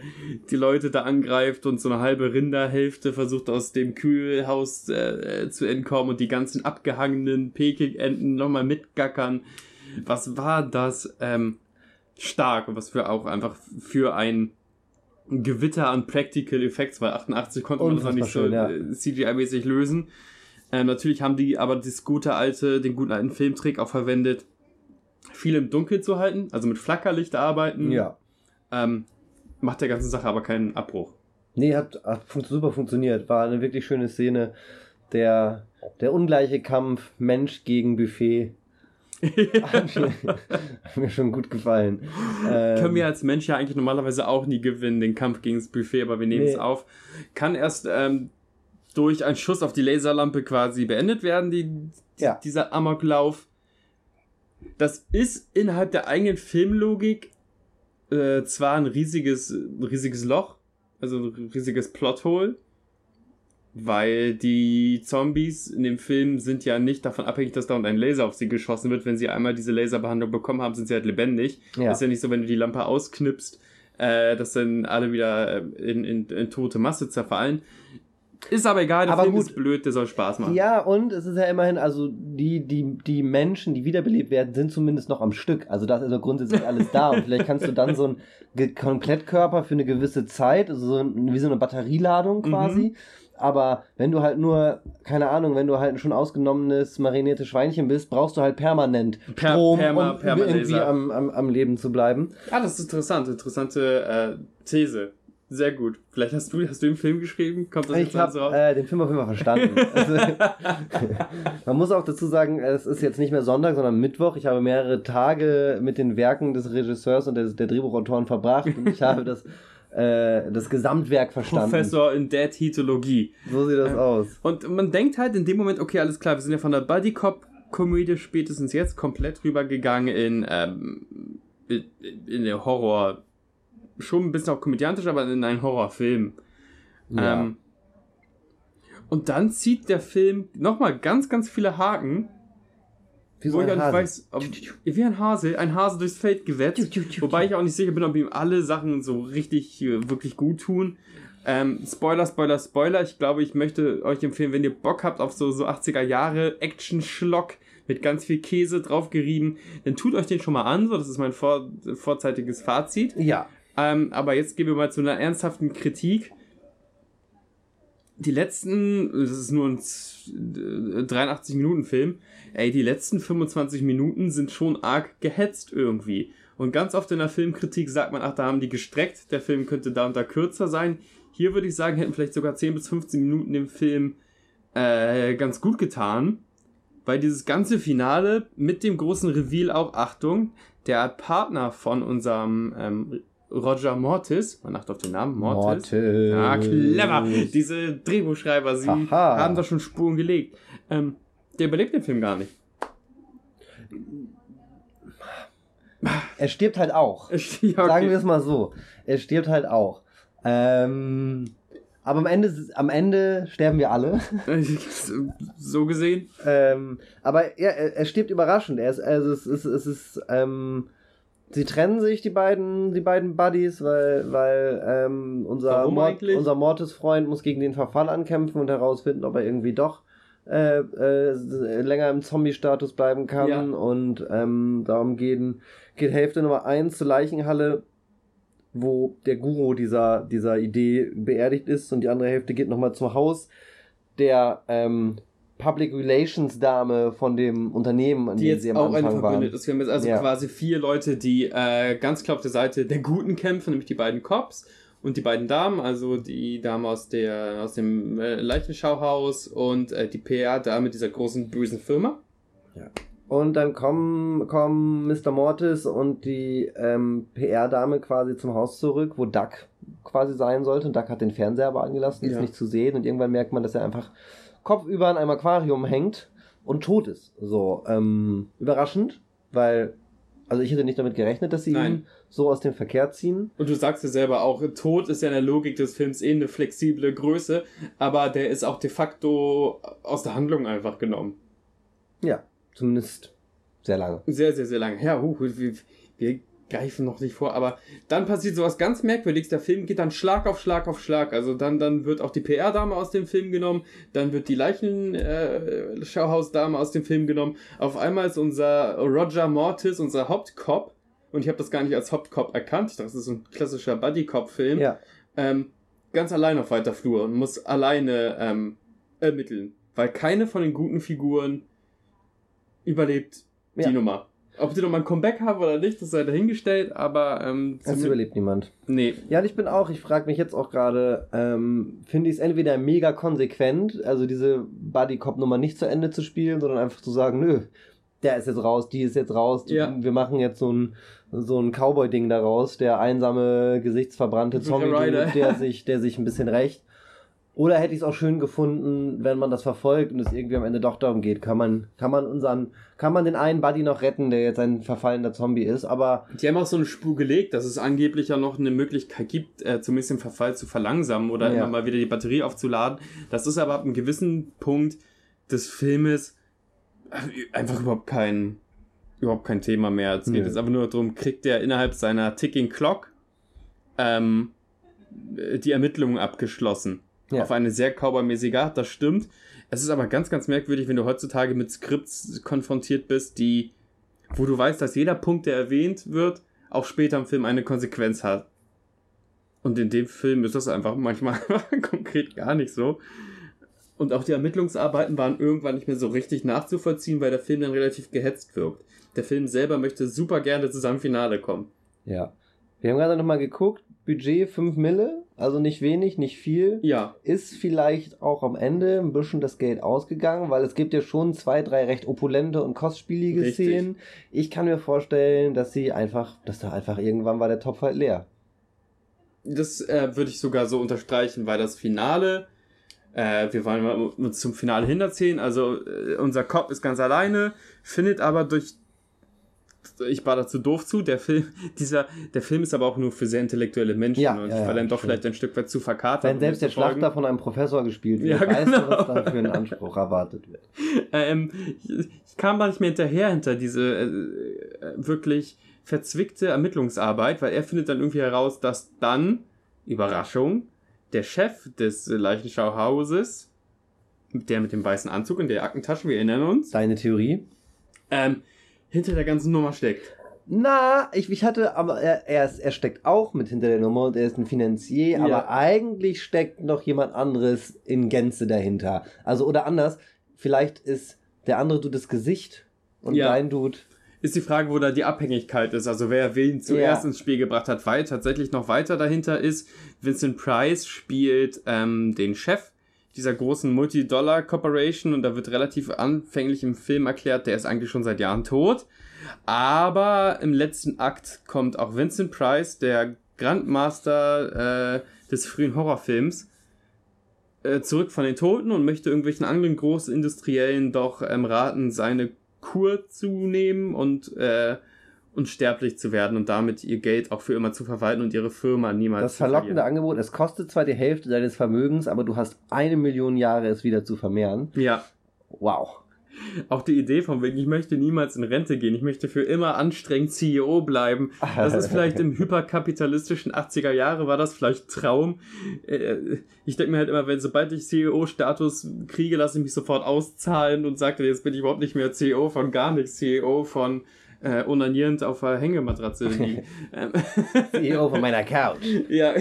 die Leute da angreift und so eine halbe Rinderhälfte versucht aus dem Kühlhaus äh, zu entkommen und die ganzen abgehangenen Peking-Enten nochmal mitgackern. Was war das? Ähm, stark und was für auch einfach für ein Gewitter an Practical Effects, weil 88 konnte man das noch nicht schön, so ja. Äh, CGI-mäßig lösen. Ähm, natürlich haben die aber das gute alte, den guten alten Filmtrick auch verwendet, viel im Dunkeln zu halten, also mit Flackerlicht arbeiten. Ja. Ähm, macht der ganzen Sache aber keinen Abbruch. Nee, hat, hat super funktioniert. War eine wirklich schöne Szene. Der, der ungleiche Kampf Mensch gegen Buffet hat, mir, schon gut gefallen. Ähm, Können wir als Mensch ja eigentlich normalerweise auch nie gewinnen, den Kampf gegen das Buffet, aber wir nehmen nee. es auf. Kann erst ähm, durch einen Schuss auf die Laserlampe quasi beendet werden, die, ja. dieser Amoklauf. Das ist innerhalb der eigenen Filmlogik äh, zwar ein riesiges, riesiges Loch, also ein riesiges Plothole, weil die Zombies in dem Film sind ja nicht davon abhängig, dass da ein Laser auf sie geschossen wird. Wenn sie einmal diese Laserbehandlung bekommen haben, sind sie halt lebendig. Ja. Ist ja nicht so, wenn du die Lampe ausknipst, äh, dass dann alle wieder äh, in, in, in tote Masse zerfallen. Ist aber egal, der aber Film gut. ist blöd, der soll Spaß machen. Ja, und es ist ja immerhin, also die, die, die Menschen, die wiederbelebt werden, sind zumindest noch am Stück. Also das ist ja grundsätzlich alles da. Und vielleicht kannst du dann so ein Komplettkörper für eine gewisse Zeit, also so ein, wie so eine Batterieladung quasi. Mhm aber wenn du halt nur, keine Ahnung, wenn du halt ein schon ausgenommenes mariniertes Schweinchen bist, brauchst du halt permanent per, Strom, perma, um irgendwie am, am, am Leben zu bleiben. Ah, das ist interessant. Interessante äh, These. Sehr gut. Vielleicht hast du, hast du den Film geschrieben? Kommt das ich jetzt hab, so raus? Äh, den Film auf jeden Fall verstanden. also, man muss auch dazu sagen, es ist jetzt nicht mehr Sonntag, sondern Mittwoch. Ich habe mehrere Tage mit den Werken des Regisseurs und des, der Drehbuchautoren verbracht und ich habe das äh, das Gesamtwerk verstanden. Professor in der Titologie. So sieht das ähm, aus. Und man denkt halt in dem Moment, okay, alles klar, wir sind ja von der Buddy Cop Komödie spätestens jetzt komplett rübergegangen in, ähm, in, der Horror, schon ein bisschen auch komödiantisch, aber in einen Horrorfilm. Ja. Ähm, und dann zieht der Film nochmal ganz, ganz viele Haken. Wie so wo ich auch nicht weiß, ob, wie ein Hase, ein Hase durchs Feld gewetzt. Wobei ich auch nicht sicher bin, ob ihm alle Sachen so richtig, äh, wirklich gut tun. Ähm, Spoiler, Spoiler, Spoiler. Ich glaube, ich möchte euch empfehlen, wenn ihr Bock habt auf so, so 80er Jahre Action-Schlock mit ganz viel Käse draufgerieben, dann tut euch den schon mal an. So, das ist mein vor, vorzeitiges Fazit. Ja. Ähm, aber jetzt gehen wir mal zu einer ernsthaften Kritik die letzten, das ist nur ein 83-Minuten-Film, ey, die letzten 25 Minuten sind schon arg gehetzt irgendwie. Und ganz oft in der Filmkritik sagt man, ach, da haben die gestreckt, der Film könnte da und da kürzer sein. Hier würde ich sagen, hätten vielleicht sogar 10 bis 15 Minuten dem Film äh, ganz gut getan. Weil dieses ganze Finale mit dem großen Reveal auch, Achtung, der Partner von unserem ähm, Roger Mortis, man achtet auf den Namen, Mortis. Mortis. Ah, clever. Diese Drehbuchschreiber, sie Aha. haben da schon Spuren gelegt. Ähm, der überlebt den Film gar nicht. Er stirbt halt auch. ja, okay. Sagen wir es mal so. Er stirbt halt auch. Ähm, aber am Ende, am Ende sterben wir alle. so gesehen. Ähm, aber er, er stirbt überraschend. Er ist, also es ist, es ist ähm, sie trennen sich, die beiden, die beiden Buddies, weil, weil ähm, unser, Mord, unser Mortis-Freund muss gegen den Verfall ankämpfen und herausfinden, ob er irgendwie doch äh, äh, länger im Zombie-Status bleiben kann. Ja. Und ähm, darum gehen, geht Hälfte Nummer 1 zur Leichenhalle, wo der Guru dieser, dieser Idee beerdigt ist und die andere Hälfte geht nochmal zum Haus der ähm, Public Relations Dame von dem Unternehmen, an die dem sie am auch Anfang waren. Ist. Wir haben jetzt also ja. quasi vier Leute, die äh, ganz klar auf der Seite der Guten kämpfen, nämlich die beiden Cops und die beiden Damen, also die Dame aus der aus dem äh, Leichenschauhaus und äh, die PR-Dame dieser großen bösen Firma. Ja. Und dann kommen, kommen Mr. Mortis und die ähm, PR-Dame quasi zum Haus zurück, wo Duck quasi sein sollte. Und Duck hat den Fernseher aber angelassen, ja. ist nicht zu sehen. Und irgendwann merkt man, dass er einfach kopfüber in einem Aquarium hängt und tot ist. So, ähm, überraschend, weil, also ich hätte nicht damit gerechnet, dass sie Nein. ihn so aus dem Verkehr ziehen. Und du sagst ja selber auch, Tod ist ja in der Logik des Films eh eine flexible Größe, aber der ist auch de facto aus der Handlung einfach genommen. Ja, zumindest sehr lange. Sehr, sehr, sehr lange. Ja, huh, wir, wir greifen noch nicht vor, aber dann passiert sowas ganz merkwürdiges. Der Film geht dann Schlag auf Schlag auf Schlag. Also dann, dann wird auch die PR-Dame aus dem Film genommen, dann wird die Leichenschauhausdame äh, aus dem Film genommen. Auf einmal ist unser Roger Mortis, unser Hauptcop, und ich habe das gar nicht als Hauptcop erkannt. Ich dachte, das ist ein klassischer Buddy-Cop-Film. Ja. Ähm, ganz allein auf weiter Flur und muss alleine ähm, ermitteln, weil keine von den guten Figuren überlebt ja. die Nummer. Ob die nochmal ein Comeback haben oder nicht, das sei dahingestellt, aber. Ähm, es überlebt niemand. Nee. Ja, und ich bin auch, ich frage mich jetzt auch gerade, ähm, finde ich es entweder mega konsequent, also diese Buddy-Cop-Nummer nicht zu Ende zu spielen, sondern einfach zu sagen, nö, der ist jetzt raus, die ist jetzt raus, die, ja. wir machen jetzt so ein, so ein Cowboy-Ding daraus, der einsame, gesichtsverbrannte Zombie, der sich, der sich ein bisschen rächt. Oder hätte ich es auch schön gefunden, wenn man das verfolgt und es irgendwie am Ende doch darum geht, kann man, kann man unseren, kann man den einen Buddy noch retten, der jetzt ein verfallender Zombie ist, aber. Die haben auch so eine Spur gelegt, dass es angeblich ja noch eine Möglichkeit gibt, äh, zumindest den Verfall zu verlangsamen oder ja. immer mal wieder die Batterie aufzuladen. Das ist aber ab einem gewissen Punkt des Filmes einfach überhaupt kein, überhaupt kein Thema mehr. Es geht jetzt einfach nur darum, kriegt der innerhalb seiner Ticking Clock ähm, die Ermittlungen abgeschlossen. Ja. Auf eine sehr cowboymäßige Art, das stimmt. Es ist aber ganz, ganz merkwürdig, wenn du heutzutage mit Skripts konfrontiert bist, die, wo du weißt, dass jeder Punkt, der erwähnt wird, auch später im Film eine Konsequenz hat. Und in dem Film ist das einfach manchmal konkret gar nicht so. Und auch die Ermittlungsarbeiten waren irgendwann nicht mehr so richtig nachzuvollziehen, weil der Film dann relativ gehetzt wirkt. Der Film selber möchte super gerne zu seinem Finale kommen. Ja. Wir haben gerade nochmal geguckt, Budget 5 Mille, also nicht wenig, nicht viel. Ja. Ist vielleicht auch am Ende ein bisschen das Geld ausgegangen, weil es gibt ja schon zwei, drei recht opulente und kostspielige Richtig. Szenen. Ich kann mir vorstellen, dass sie einfach, dass da einfach irgendwann war der Topf halt leer. das äh, würde ich sogar so unterstreichen, weil das Finale, äh, wir wollen uns zum Finale hinerzählen, also äh, unser Kopf ist ganz alleine, findet aber durch ich war dazu doof zu. Der Film, dieser, der Film ist aber auch nur für sehr intellektuelle Menschen Ja, und ja, ich war dann doch stimmt. vielleicht ein Stück weit zu verkatert. Wenn selbst der. Schlachter von einem Professor gespielt wird, Ja, weißt du, was genau. da für ein Anspruch erwartet wird. Ähm, ich, ich kam da nicht mehr hinterher hinter diese äh, äh, wirklich verzwickte Ermittlungsarbeit, weil er findet dann irgendwie heraus, dass dann, Überraschung, der Chef des Leichenschauhauses, der mit dem weißen Anzug und der Aktentasche, wir erinnern uns, Deine Theorie? ähm, hinter der ganzen Nummer steckt. Na, ich, ich hatte, aber er, er, ist, er steckt auch mit hinter der Nummer und er ist ein Finanzier, Ja. aber eigentlich steckt noch jemand anderes in Gänze dahinter. Also, oder anders, vielleicht ist der andere Dude das Gesicht und Ja. dein Dude. Ist die Frage, wo da die Abhängigkeit ist, also wer wen zuerst Ja. ins Spiel gebracht hat, weil tatsächlich noch weiter dahinter ist, Vincent Price spielt ähm, den Chef dieser großen Multi-Dollar-Corporation und da wird relativ anfänglich im Film erklärt, der ist eigentlich schon seit Jahren tot. Aber im letzten Akt kommt auch Vincent Price, der Grandmaster äh, des frühen Horrorfilms, äh, zurück von den Toten und möchte irgendwelchen anderen Großindustriellen doch ähm, raten, seine Kur zu nehmen und äh, unsterblich zu werden und damit ihr Geld auch für immer zu verwalten und ihre Firma niemals Das verlockende. Angebot, es kostet zwar die Hälfte deines Vermögens, aber du hast eine Million Jahre, es wieder zu vermehren. Ja, Wow. auch die Idee von wegen, ich möchte niemals in Rente gehen, ich möchte für immer anstrengend CEO bleiben. Das ist vielleicht im hyperkapitalistischen 80er Jahre, war das vielleicht Traum. Äh, Ich denke mir halt immer, wenn sobald ich CEO-Status kriege, lasse ich mich sofort auszahlen und sage, jetzt bin ich überhaupt nicht mehr CEO von gar nichts, CEO von äh, onanierend auf der Hängematratze liegen. Ähm, CEO von meiner Couch. Ja.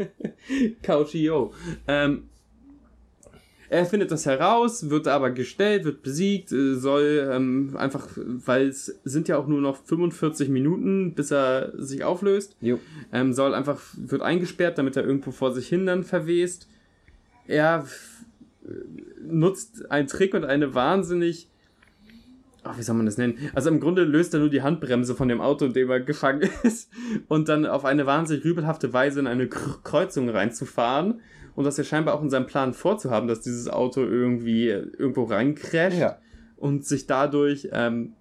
Couchio. Ähm, er findet das heraus, wird aber gestellt, wird besiegt, äh, soll ähm, einfach, weil es sind ja auch nur noch 45 Minuten, bis er sich auflöst, ähm, soll einfach, wird eingesperrt, damit er irgendwo vor sich hin dann verwest. Er nutzt einen Trick und eine wahnsinnig Ach, wie soll man das nennen? Also im Grunde löst er nur die Handbremse von dem Auto, in dem er gefangen ist, und dann auf eine wahnsinnig rübelhafte Weise in eine K Kreuzung reinzufahren. Und das er scheinbar auch in seinem Plan vorzuhaben, dass dieses Auto irgendwie irgendwo reincrasht Ja. und sich dadurch ähm,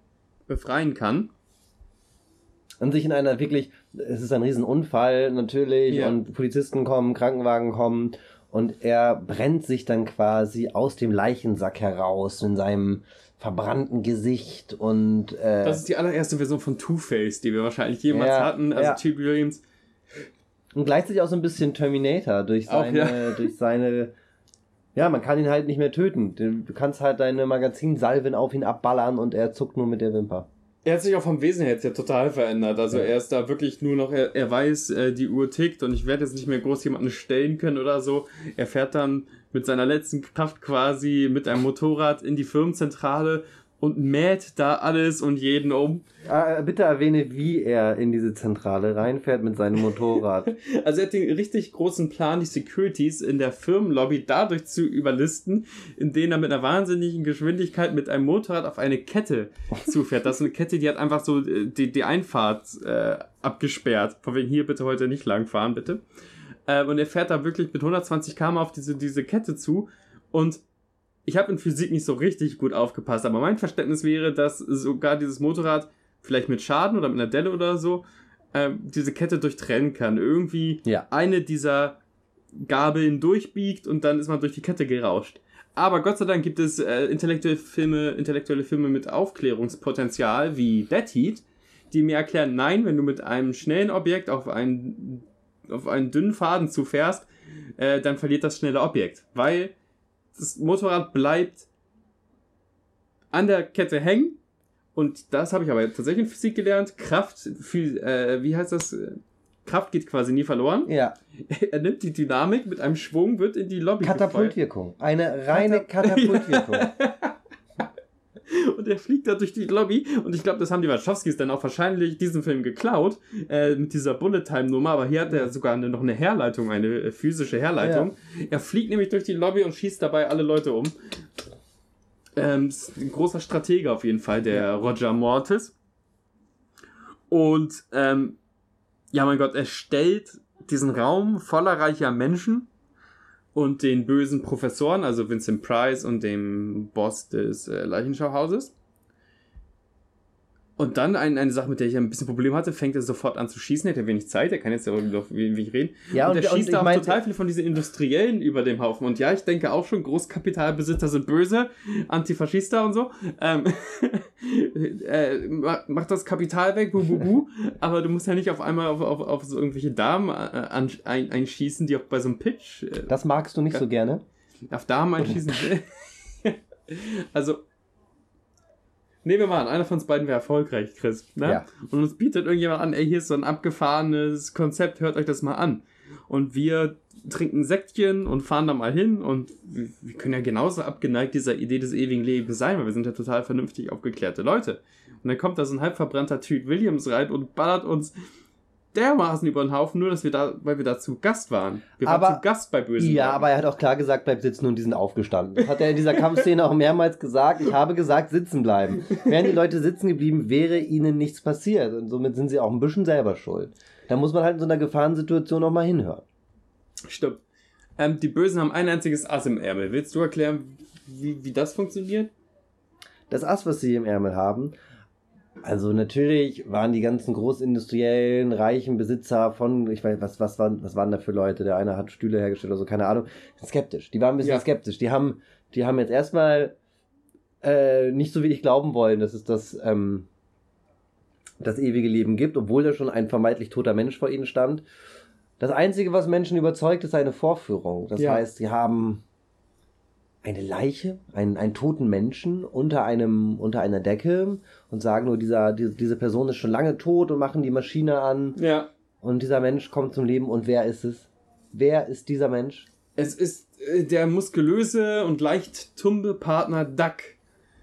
befreien kann. Und sich in einer wirklich, es ist ein Riesenunfall natürlich Ja. und Polizisten kommen, Krankenwagen kommen und er brennt sich dann quasi aus dem Leichensack heraus in seinem verbrannten Gesicht und äh, Das ist die allererste Version von Two-Face, die wir wahrscheinlich jemals Ja, hatten. Also ja. T. Williams. und gleichzeitig auch so ein bisschen Terminator durch Auch, seine, ja. durch seine, ja, man kann ihn halt nicht mehr töten. Du kannst halt deine Magazinsalven auf ihn abballern und er zuckt nur mit der Wimper. Er hat sich auch vom Wesen her jetzt ja total verändert. Also Ja. er ist da wirklich nur noch, er, er weiß, äh, die Uhr tickt und ich werde jetzt nicht mehr groß jemanden stellen können oder so. Er fährt dann mit seiner letzten Kraft quasi mit einem Motorrad in die Firmenzentrale und mäht da alles und jeden um. Ah, bitte erwähne, wie er in diese Zentrale reinfährt mit seinem Motorrad. Also er hat den richtig großen Plan, die Securities in der Firmenlobby dadurch zu überlisten, indem er mit einer wahnsinnigen Geschwindigkeit mit einem Motorrad auf eine Kette zufährt. Das ist eine Kette, die hat einfach so äh, die, die Einfahrt äh, abgesperrt. Von wegen hier bitte heute nicht langfahren, bitte. Ähm, und er fährt da wirklich mit 120 km auf diese, diese Kette zu und ich habe in Physik nicht so richtig gut aufgepasst, aber mein Verständnis wäre, dass sogar dieses Motorrad vielleicht mit Schaden oder mit einer Delle oder so ähm, diese Kette durchtrennen kann. Irgendwie Ja. eine dieser Gabeln durchbiegt und dann ist man durch die Kette gerauscht. Aber Gott sei Dank gibt es äh, intellektuelle Filme, intellektuelle Filme mit Aufklärungspotenzial wie Dead Heat, die mir erklären, nein, wenn du mit einem schnellen Objekt auf einen, auf einen dünnen Faden zufährst, äh, dann verliert das schnelle Objekt, weil das Motorrad bleibt an der Kette hängen und das habe ich aber tatsächlich in Physik gelernt. Kraft, viel, äh, wie heißt das? Kraft geht quasi nie verloren. Ja, Er nimmt die Dynamik mit einem Schwung, wird in die Lobby. Katapultwirkung. Eine reine Katap- Katapultwirkung. Und er fliegt da durch die Lobby. Und ich glaube, das haben die Wachowskis dann auch wahrscheinlich diesen Film geklaut. Äh, mit dieser Bullet-Time-Nummer. Aber hier hat er sogar eine, noch eine Herleitung, eine äh, physische Herleitung. Er fliegt nämlich durch die Lobby und schießt dabei alle Leute um. Ähm, ist ein großer Stratege auf jeden Fall, der Roger Mortis. Und ähm, ja, mein Gott, er stellt diesen Raum voller reicher Menschen und den bösen Professoren, also Vincent Price und dem Boss des äh, Leichenschauhauses. Und dann eine, eine Sache, mit der ich ein bisschen Probleme hatte, fängt er sofort an zu schießen, er hat ja wenig Zeit, er kann jetzt ja irgendwie wenig reden. Ja, und, und er schießt und auch mein, total viel von diesen Industriellen über dem Haufen. Und ja, ich denke auch schon, Großkapitalbesitzer sind böse, Antifaschista und so. Ähm, äh, macht das Kapital weg, bu, bu, bu. aber du musst ja nicht auf einmal auf, auf, auf so irgendwelche Damen äh, an, ein, einschießen, die auch bei so einem Pitch. Äh, das magst du nicht so gerne? Auf Damen einschießen. also, Nehmen wir mal an, einer von uns beiden wäre erfolgreich, Chris. Ne? Ja. Und uns bietet irgendjemand an, ey, hier ist so ein abgefahrenes Konzept, hört euch das mal an. Und wir trinken Säckchen und fahren da mal hin und wir, können ja genauso abgeneigt dieser Idee des ewigen Lebens sein, weil wir sind ja total vernünftig aufgeklärte Leute. Und dann kommt da so ein halbverbrannter Typ Williams rein und ballert uns dermaßen über den Haufen, nur dass wir da, weil wir da zu Gast waren. Wir aber, waren zu Gast bei Bösen. Ja, Leuten. aber er hat auch klar gesagt, bleib sitzen und die sind aufgestanden. Das hat er in dieser Kampfszene auch mehrmals gesagt. Ich habe gesagt, sitzen bleiben. Wären die Leute sitzen geblieben, wäre ihnen nichts passiert. Und somit sind sie auch ein bisschen selber schuld. Da muss man halt in so einer Gefahrensituation auch mal hinhören. Stimmt. Ähm, die Bösen haben ein einziges Ass im Ärmel. Willst du erklären, wie, wie das funktioniert? Das Ass, was sie im Ärmel haben, also natürlich waren die ganzen großindustriellen, reichen Besitzer von, ich weiß, was, was, waren, was waren da für Leute? Der eine hat Stühle hergestellt oder so, keine Ahnung. Skeptisch. Die waren ein bisschen ja. skeptisch. Die haben, die haben jetzt erstmal äh, nicht so wie ich glauben wollen, dass es das, ähm, das ewige Leben gibt, obwohl da schon ein vermeintlich toter Mensch vor ihnen stand. Das Einzige, was Menschen überzeugt, ist eine Vorführung. Das ja. heißt, sie haben eine Leiche, einen, einen toten Menschen unter einem, unter einer Decke und sagen nur, dieser, die, diese Person ist schon lange tot und machen die Maschine an. Ja. Und dieser Mensch kommt zum Leben und wer ist es? Wer ist dieser Mensch? Es ist äh, der muskulöse und leicht tumbe Partner Duck.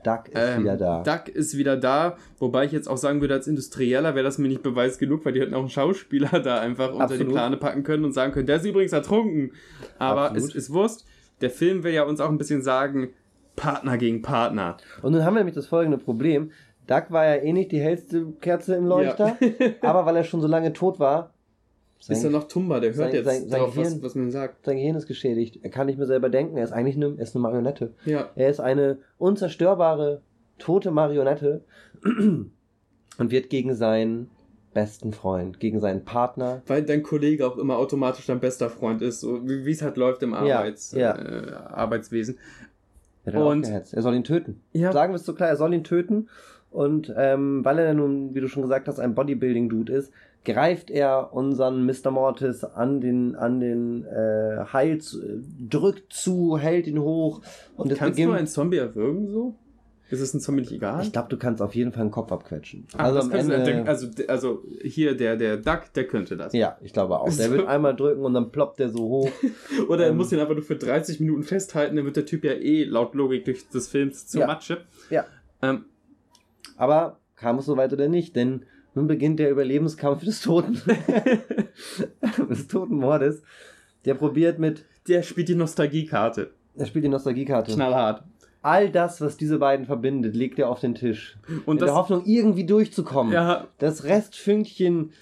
Duck ist ähm, wieder da. Duck ist wieder da, wobei ich jetzt auch sagen würde, als Industrieller wäre das mir nicht Beweis genug, weil die hätten auch einen Schauspieler da einfach unter Absolut. die Plane packen können und sagen können, der ist übrigens ertrunken. Aber es ist Wurst der Film will ja uns auch ein bisschen sagen, Partner gegen Partner. Und nun haben wir nämlich das folgende Problem. Doug war ja eh nicht die hellste Kerze im Leuchter, ja. aber weil er schon so lange tot war, sein, ist er noch Tumba, der hört sein, jetzt sein, sein drauf, Gehirn, was, was, man sagt. Sein Gehirn ist geschädigt. Er kann nicht mehr selber denken. Er ist eigentlich eine, er ist eine Marionette. Ja. Er ist eine unzerstörbare, tote Marionette und wird gegen seinen besten Freund, gegen seinen Partner. Weil dein Kollege auch immer automatisch dein bester Freund ist, so wie es halt läuft im Arbeits, ja, ja. Äh, Arbeitswesen. Und er soll ihn töten. Ja. Sagen wir es so klar, er soll ihn töten. Und ähm, weil er nun, wie du schon gesagt hast, ein Bodybuilding-Dude ist, greift er unseren Mr. Mortis an den, an den äh, Hals, drückt zu, hält ihn hoch. Und Kannst beginnt, du einen Zombie erwürgen so? Ist es Zombie nicht egal? Ich glaube, du kannst auf jeden Fall einen Kopf abquetschen. Ach, also, am Ende, also, also hier der, der Duck, der könnte das. Ja, ich glaube auch. Der wird einmal drücken und dann ploppt der so hoch. Oder er ähm, muss ihn einfach nur für 30 Minuten festhalten, dann wird der Typ ja eh laut Logik durch des Films zu ja. Matsche. Ja. Ähm, Aber kam es so weit oder nicht? Denn nun beginnt der Überlebenskampf des Toten. des toten Mordes. Der probiert mit. Der spielt die Nostalgiekarte. Er spielt die Nostalgiekarte. Knallhart all das, was diese beiden verbindet, legt er auf den Tisch. Und in der Hoffnung, irgendwie durchzukommen. Ja. Das Restfünkchen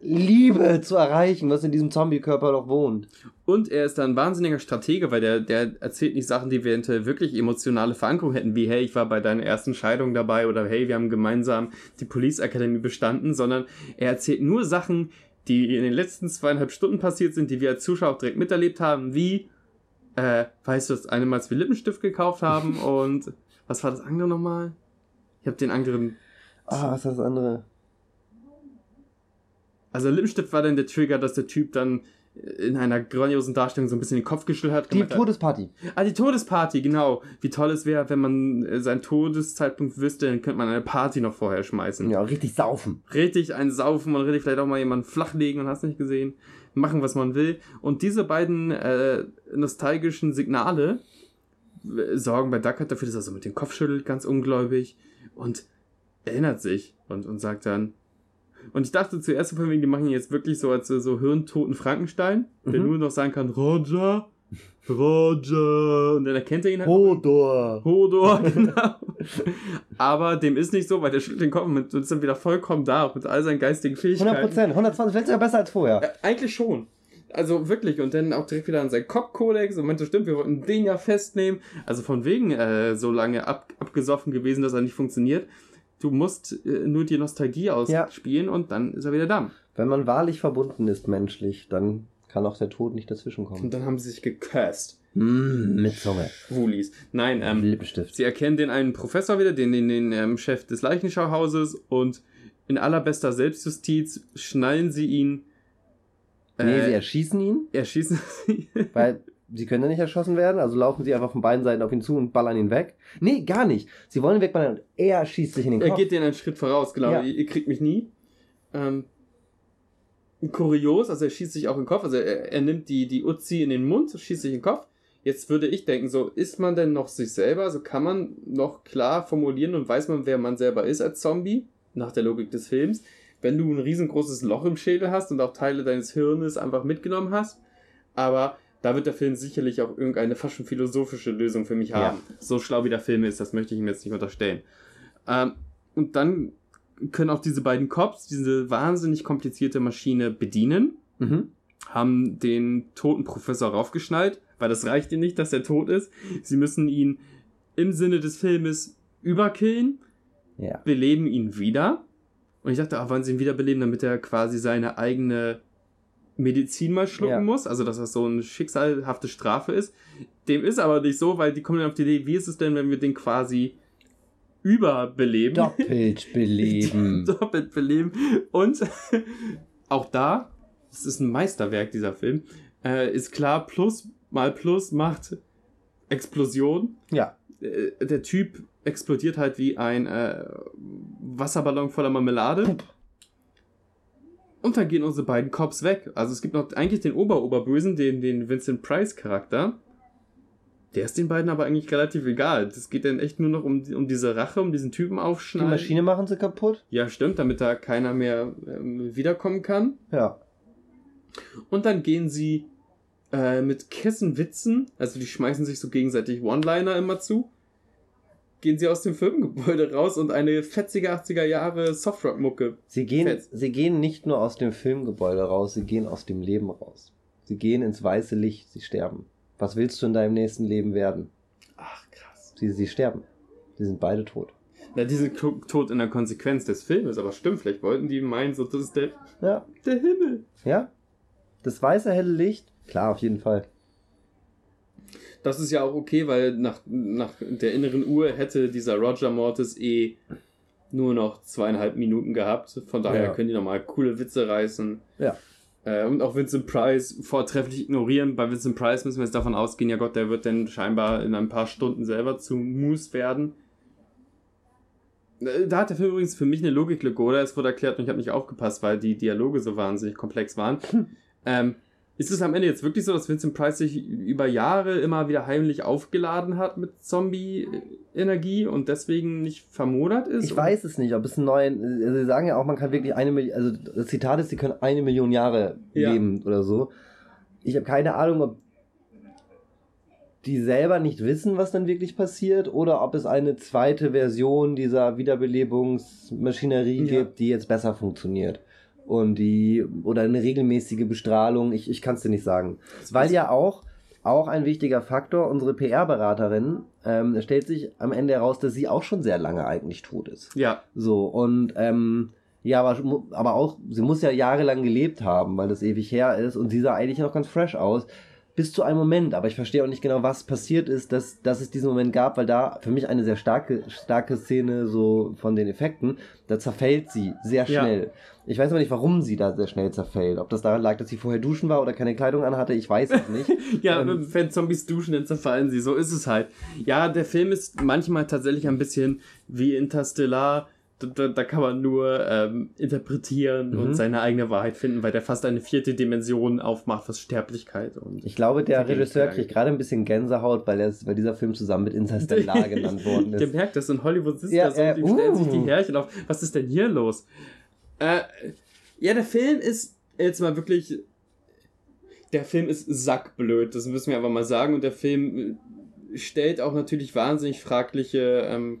Liebe zu erreichen, was in diesem Zombie-Körper noch wohnt. Und er ist da ein wahnsinniger Stratege, weil der, der erzählt nicht Sachen, die eventuell wirklich emotionale Verankerung hätten, wie hey, ich war bei deiner ersten Scheidung dabei oder hey, wir haben gemeinsam die Police Academy bestanden, sondern er erzählt nur Sachen, die in den letzten zweieinhalb Stunden passiert sind, die wir als Zuschauer auch direkt miterlebt haben, wie äh, weißt du, dass eine Mal wir Lippenstift gekauft haben und was war das andere nochmal? Ich habe den anderen. Ah, was ist das andere? Also Lippenstift war dann der Trigger, dass der Typ dann in einer grandiosen Darstellung so ein bisschen den Kopf geschüttelt hat. Die Todesparty. Ah, die Todesparty, genau. Wie toll es wäre, wenn man äh, seinen Todeszeitpunkt wüsste, dann könnte man eine Party noch vorher schmeißen. Ja, richtig saufen. Richtig ein Saufen und richtig vielleicht auch mal jemanden flachlegen und hast nicht gesehen machen, was man will. Und diese beiden äh, nostalgischen Signale sorgen bei Duckhead dafür, dass er so mit dem Kopf schüttelt, ganz ungläubig und erinnert sich und, und sagt dann, und ich dachte zuerst von wegen, die machen ihn jetzt wirklich so als so hirntoten Frankenstein, mhm. der nur noch sagen kann, Roger, Roger, und dann erkennt er ihn halt. Hodor. Hodor, genau. Aber dem ist nicht so, weil der schüttelt den Kopf und ist dann wieder vollkommen da, mit all seinen geistigen Fähigkeiten. 100 Prozent, 120, vielleicht sogar besser als vorher. Äh, eigentlich schon. Also wirklich, und dann auch direkt wieder an seinen Kopfkodex und meinte, stimmt, wir wollten den ja festnehmen. Also von wegen äh, so lange ab, abgesoffen gewesen, dass er nicht funktioniert. Du musst äh, nur die Nostalgie ausspielen ja. und dann ist er wieder da. Wenn man wahrlich verbunden ist menschlich, dann kann auch der Tod nicht dazwischenkommen. Und dann haben sie sich gecursed. Mm, mit Zunge. Schwulis. Nein, ähm, Lippenstift. sie erkennen den einen Professor wieder, den, den, den ähm, Chef des Leichenschauhauses und in allerbester Selbstjustiz schnallen sie ihn Nee, sie äh, erschießen ihn. Erschießen sie. Weil sie können ja nicht erschossen werden, also laufen sie einfach von beiden Seiten auf ihn zu und ballern ihn weg. Nee, gar nicht. Sie wollen ihn wegballern und er schießt sich in den Kopf. Er geht den einen Schritt voraus, genau. Ja. Ihr, ihr, kriegt mich nie. Ähm, kurios, also er schießt sich auch in den Kopf, also er, er nimmt die, die Uzi in den Mund, schießt sich in den Kopf. Jetzt würde ich denken, so ist man denn noch sich selber? So also kann man noch klar formulieren und weiß man, wer man selber ist als Zombie, nach der Logik des Films wenn du ein riesengroßes Loch im Schädel hast und auch Teile deines Hirnes einfach mitgenommen hast. Aber da wird der Film sicherlich auch irgendeine fast schon philosophische Lösung für mich haben. Ja. So schlau wie der Film ist, das möchte ich ihm jetzt nicht unterstellen. Ähm, und dann können auch diese beiden Cops diese wahnsinnig komplizierte Maschine bedienen. Mhm. Haben den toten Professor raufgeschnallt, weil das reicht ihnen nicht, dass er tot ist. Sie müssen ihn im Sinne des Filmes überkillen, ja. beleben ihn wieder und ich dachte, ah, wollen sie ihn wiederbeleben, damit er quasi seine eigene Medizin mal schlucken ja. muss, also dass das so eine schicksalhafte Strafe ist. Dem ist aber nicht so, weil die kommen dann auf die Idee, wie ist es denn, wenn wir den quasi überbeleben? Doppelt beleben. Doppelt beleben. Und auch da, das ist ein Meisterwerk, dieser Film, äh, ist klar, Plus mal Plus macht Explosion. Ja. Äh, der Typ explodiert halt wie ein äh, Wasserballon voller Marmelade. Und dann gehen unsere beiden Cops weg. Also es gibt noch eigentlich den Ober-Oberbösen, den, den Vincent Price-Charakter. Der ist den beiden aber eigentlich relativ egal. Das geht dann echt nur noch um, um diese Rache, um diesen Typen aufschneiden. Die Maschine machen sie kaputt? Ja, stimmt, damit da keiner mehr ähm, wiederkommen kann. Ja. Und dann gehen sie äh, mit Kessenwitzen, also die schmeißen sich so gegenseitig One-Liner immer zu gehen sie aus dem Filmgebäude raus und eine fetzige 80er Jahre Softrock-Mucke. Sie gehen, sie gehen nicht nur aus dem Filmgebäude raus, sie gehen aus dem Leben raus. Sie gehen ins weiße Licht, sie sterben. Was willst du in deinem nächsten Leben werden? Ach, krass. Sie, sie sterben. Sie sind beide tot. Na, die sind tot in der Konsequenz des Filmes, aber stimmt, vielleicht wollten die meinen, so, das ist der, ja. der Himmel. Ja. Das weiße helle Licht, klar, auf jeden Fall. Das ist ja auch okay, weil nach, nach der inneren Uhr hätte dieser Roger Mortis eh nur noch zweieinhalb Minuten gehabt. Von daher ja. können die nochmal coole Witze reißen. Ja. Äh, und auch Vincent Price vortrefflich ignorieren. Bei Vincent Price müssen wir jetzt davon ausgehen, ja Gott, der wird dann scheinbar in ein paar Stunden selber zu Moose werden. Äh, da hat der Film übrigens für mich eine Logiklücke, oder? Es wurde erklärt und ich habe nicht aufgepasst, weil die Dialoge so wahnsinnig komplex waren. ähm, ist es am Ende jetzt wirklich so, dass Vincent Price sich über Jahre immer wieder heimlich aufgeladen hat mit Zombie-Energie und deswegen nicht vermodert ist? Ich weiß es nicht, ob es ein neuen. Also sie sagen ja auch, man kann wirklich eine Million. Also das Zitat ist, sie können eine Million Jahre ja. leben oder so. Ich habe keine Ahnung, ob die selber nicht wissen, was dann wirklich passiert, oder ob es eine zweite Version dieser Wiederbelebungsmaschinerie ja. gibt, die jetzt besser funktioniert und die oder eine regelmäßige Bestrahlung, ich, ich kann es dir nicht sagen. Weil ja auch, auch ein wichtiger Faktor, unsere PR-Beraterin ähm, stellt sich am Ende heraus, dass sie auch schon sehr lange eigentlich tot ist. Ja. So, und ähm, ja, aber, aber auch, sie muss ja jahrelang gelebt haben, weil das ewig her ist und sie sah eigentlich noch ganz fresh aus bis zu einem Moment, aber ich verstehe auch nicht genau, was passiert ist, dass, dass es diesen Moment gab, weil da für mich eine sehr starke, starke Szene so von den Effekten, da zerfällt sie sehr schnell. Ja. Ich weiß aber nicht, warum sie da sehr schnell zerfällt. Ob das daran lag, dass sie vorher duschen war oder keine Kleidung anhatte, ich weiß es nicht. ja, ähm, wenn Zombies duschen, dann zerfallen sie. So ist es halt. Ja, der Film ist manchmal tatsächlich ein bisschen wie Interstellar da, da kann man nur ähm, interpretieren mhm. und seine eigene Wahrheit finden, weil der fast eine vierte Dimension aufmacht, was Sterblichkeit und. Ich glaube, der Regisseur kriegt gerade ein bisschen Gänsehaut, weil, er, weil dieser Film zusammen mit Interstellar genannt worden ist. Der merkt das, in Hollywood sitzt ja, so äh, und die uh. stellen sich die uh. Härchen auf. Was ist denn hier los? Äh, ja, der Film ist jetzt mal wirklich. Der Film ist sackblöd, das müssen wir aber mal sagen. Und der Film stellt auch natürlich wahnsinnig fragliche ähm,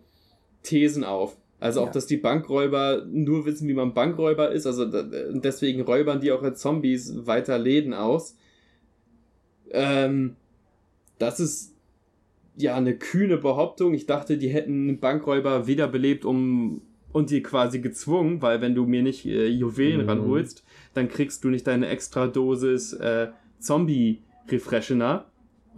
Thesen auf. Also auch, ja. dass die Bankräuber nur wissen, wie man Bankräuber ist. Also deswegen räubern die auch als Zombies weiter Läden aus. Ähm, das ist ja eine kühne Behauptung. Ich dachte, die hätten Bankräuber wiederbelebt, um und die quasi gezwungen, weil wenn du mir nicht äh, Juwelen mhm. ranholst, dann kriegst du nicht deine extra Dosis äh, Zombie-Refreshener.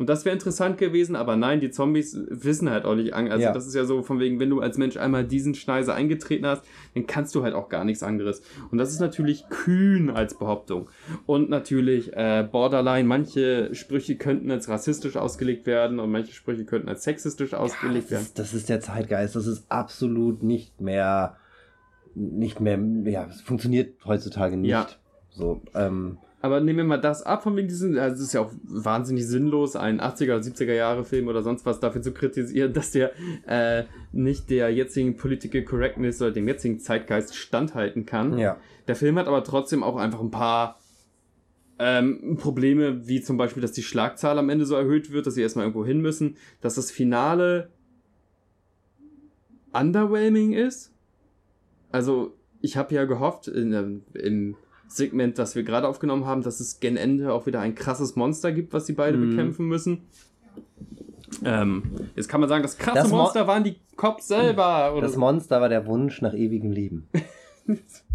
Und das wäre interessant gewesen, aber nein, die Zombies wissen halt auch nicht an. Also ja. das ist ja so von wegen, wenn du als Mensch einmal diesen Schneise eingetreten hast, dann kannst du halt auch gar nichts anderes. Und das ist natürlich kühn als Behauptung. Und natürlich äh, Borderline, manche Sprüche könnten als rassistisch ausgelegt werden und manche Sprüche könnten als sexistisch ausgelegt ja, das werden. Ist, das ist der Zeitgeist, das ist absolut nicht mehr, nicht mehr, ja, es funktioniert heutzutage nicht. Ja. So, ähm, aber nehmen wir mal das ab von wegen diesen, also es ist ja auch wahnsinnig sinnlos, einen 80er oder 70er Jahre Film oder sonst was dafür zu kritisieren, dass der äh, nicht der jetzigen Political Correctness oder dem jetzigen Zeitgeist standhalten kann. Ja. Der Film hat aber trotzdem auch einfach ein paar ähm, Probleme, wie zum Beispiel, dass die Schlagzahl am Ende so erhöht wird, dass sie erstmal irgendwo hin müssen, dass das Finale underwhelming ist. Also, ich habe ja gehofft, in, im Segment, das wir gerade aufgenommen haben, dass es gen Ende auch wieder ein krasses Monster gibt, was sie beide mhm. bekämpfen müssen. Ähm, jetzt kann man sagen, das krasse das Monster waren die Cops selber. das so. Monster war der Wunsch nach ewigem Leben.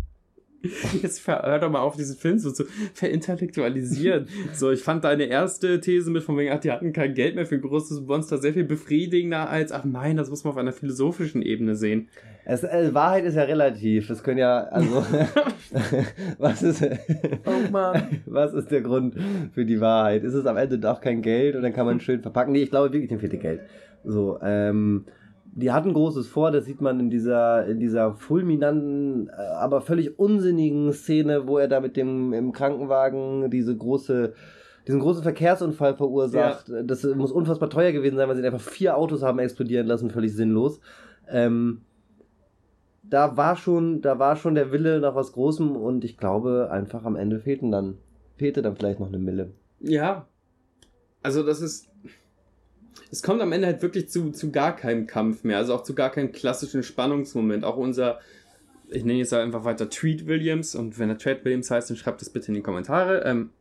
Jetzt hör doch mal auf, diesen Film so zu verintellektualisieren. so, ich fand deine erste These mit von wegen, ach, die hatten kein Geld mehr für ein großes Monster sehr viel befriedigender als, ach nein, das muss man auf einer philosophischen Ebene sehen. Es, äh, Wahrheit ist ja relativ. Es können ja, also, was ist, oh Mann. was ist der Grund für die Wahrheit? Ist es am Ende doch kein Geld und dann kann man schön verpacken? Nee, ich glaube wirklich, dem fehlt Geld. So, ähm, die hatten Großes vor, das sieht man in dieser, in dieser fulminanten, äh, aber völlig unsinnigen Szene, wo er da mit dem im Krankenwagen diese große, diesen großen Verkehrsunfall verursacht. Ja. Das muss unfassbar teuer gewesen sein, weil sie einfach vier Autos haben explodieren lassen, völlig sinnlos. Ähm, da war schon, da war schon der Wille nach was Großem und ich glaube einfach am Ende fehlten dann, fehlte dann vielleicht noch eine Mille. Ja. Also das ist, es kommt am Ende halt wirklich zu, zu gar keinem Kampf mehr, also auch zu gar keinem klassischen Spannungsmoment. Auch unser, ich nenne jetzt einfach weiter Tweet Williams und wenn er Tweet Williams heißt, dann schreibt das bitte in die Kommentare. Ähm,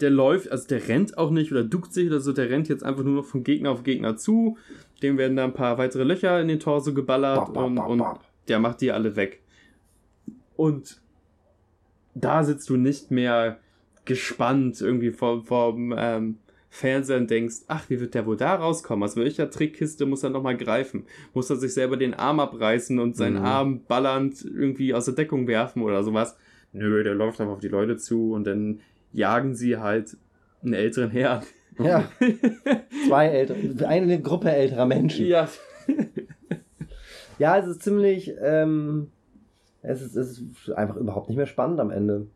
der läuft, also der rennt auch nicht oder duckt sich oder so, der rennt jetzt einfach nur noch von Gegner auf Gegner zu. Dem werden da ein paar weitere Löcher in den Torso geballert bop, bop, und, bop, und der macht die alle weg. Und da sitzt du nicht mehr gespannt irgendwie vor, vom ähm, Fernseher und denkst, ach, wie wird der wohl da rauskommen? Aus welcher Trickkiste muss er nochmal greifen? Muss er sich selber den Arm abreißen und seinen mhm. Arm ballernd irgendwie aus der Deckung werfen oder sowas? Nö, der läuft einfach auf die Leute zu und dann jagen sie halt einen älteren Herrn. Ja. Zwei ältere, eine Gruppe älterer Menschen. Ja. ja, es ist ziemlich, ähm, es ist, es ist einfach überhaupt nicht mehr spannend am Ende.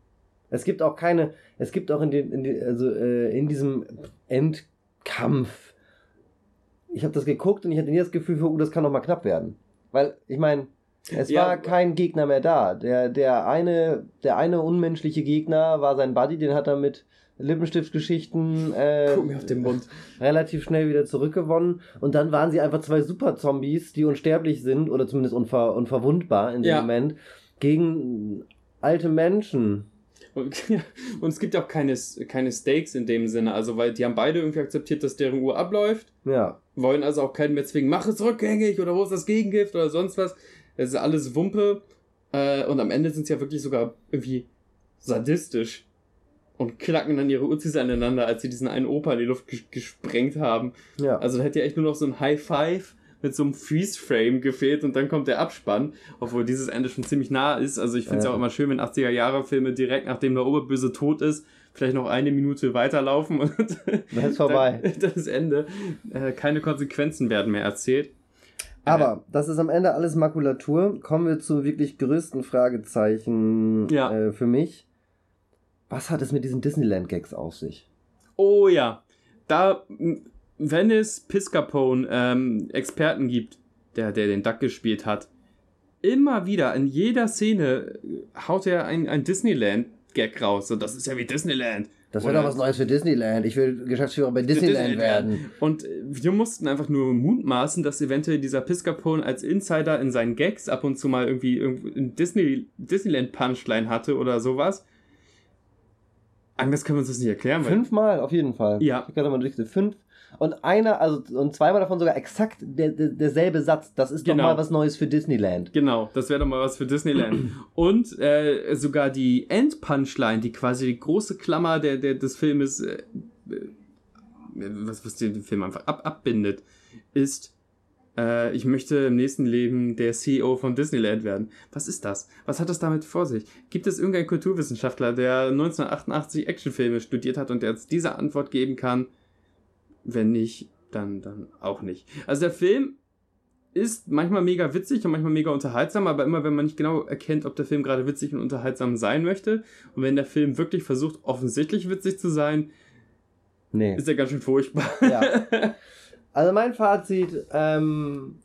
Es gibt auch keine, es gibt auch in, den, in, den, also, äh, in diesem Endkampf, ich habe das geguckt und ich hatte nie das Gefühl, oh, das kann noch mal knapp werden. Weil, ich meine, es ja. war kein Gegner mehr da. Der, der, eine, der eine unmenschliche Gegner war sein Buddy, den hat er mit Lippenstiftgeschichten äh, relativ schnell wieder zurückgewonnen. Und dann waren sie einfach zwei Super-Zombies, die unsterblich sind oder zumindest unver unverwundbar in dem ja. Moment, gegen alte Menschen. Und, und es gibt auch keine, keine Stakes in dem Sinne, also weil die haben beide irgendwie akzeptiert, dass deren Uhr abläuft. Ja. Wollen also auch keinen mehr zwingen, mach es rückgängig oder wo ist das Gegengift oder sonst was. Es ist alles Wumpe. Äh, und am Ende sind sie ja wirklich sogar irgendwie sadistisch und klacken dann ihre Uzis aneinander, als sie diesen einen Opa in die Luft gesprengt haben. Ja. Also da hätte ja echt nur noch so ein High Five mit so einem Freeze-Frame gefehlt und dann kommt der Abspann, obwohl dieses Ende schon ziemlich nah ist. Also ich finde es ja. auch immer schön, wenn 80er-Jahre-Filme direkt nachdem der Oberböse tot ist, vielleicht noch eine Minute weiterlaufen und dann ist vorbei. das Ende. Äh, keine Konsequenzen werden mehr erzählt. Aber das ist am Ende alles Makulatur. Kommen wir zu wirklich größten Fragezeichen ja. äh, für mich. Was hat es mit diesen Disneyland-Gags auf sich? Oh ja. Da wenn es Piscapone ähm, Experten gibt, der, der den Duck gespielt hat, immer wieder in jeder Szene haut er ein, ein Disneyland-Gag raus. So, das ist ja wie Disneyland. Das wäre doch was Neues für Disneyland. Ich will Geschäftsführer bei Disneyland, Disneyland werden. Und wir mussten einfach nur mutmaßen, dass eventuell dieser Piscapone als Insider in seinen Gags ab und zu mal irgendwie ein Disney, Disneyland Punchline hatte oder sowas. Anders können wir uns das nicht erklären. Fünfmal auf jeden Fall. Ja. Ich kann mal durch fünf und einer, also und zweimal davon sogar exakt der, der, derselbe Satz. Das ist genau. doch mal was Neues für Disneyland. Genau, das wäre doch mal was für Disneyland. und äh, sogar die End-Punchline, die quasi die große Klammer der, der, des Filmes, äh, äh was, was den Film einfach ab, abbindet, ist, äh, ich möchte im nächsten Leben der CEO von Disneyland werden. Was ist das? Was hat das damit vor sich? Gibt es irgendeinen Kulturwissenschaftler, der 1988 Actionfilme studiert hat und der jetzt diese Antwort geben kann? Wenn nicht, dann, dann auch nicht. Also der Film ist manchmal mega witzig und manchmal mega unterhaltsam, aber immer wenn man nicht genau erkennt, ob der Film gerade witzig und unterhaltsam sein möchte und wenn der Film wirklich versucht, offensichtlich witzig zu sein, nee. ist er ganz schön furchtbar. Ja. Also mein Fazit, ähm,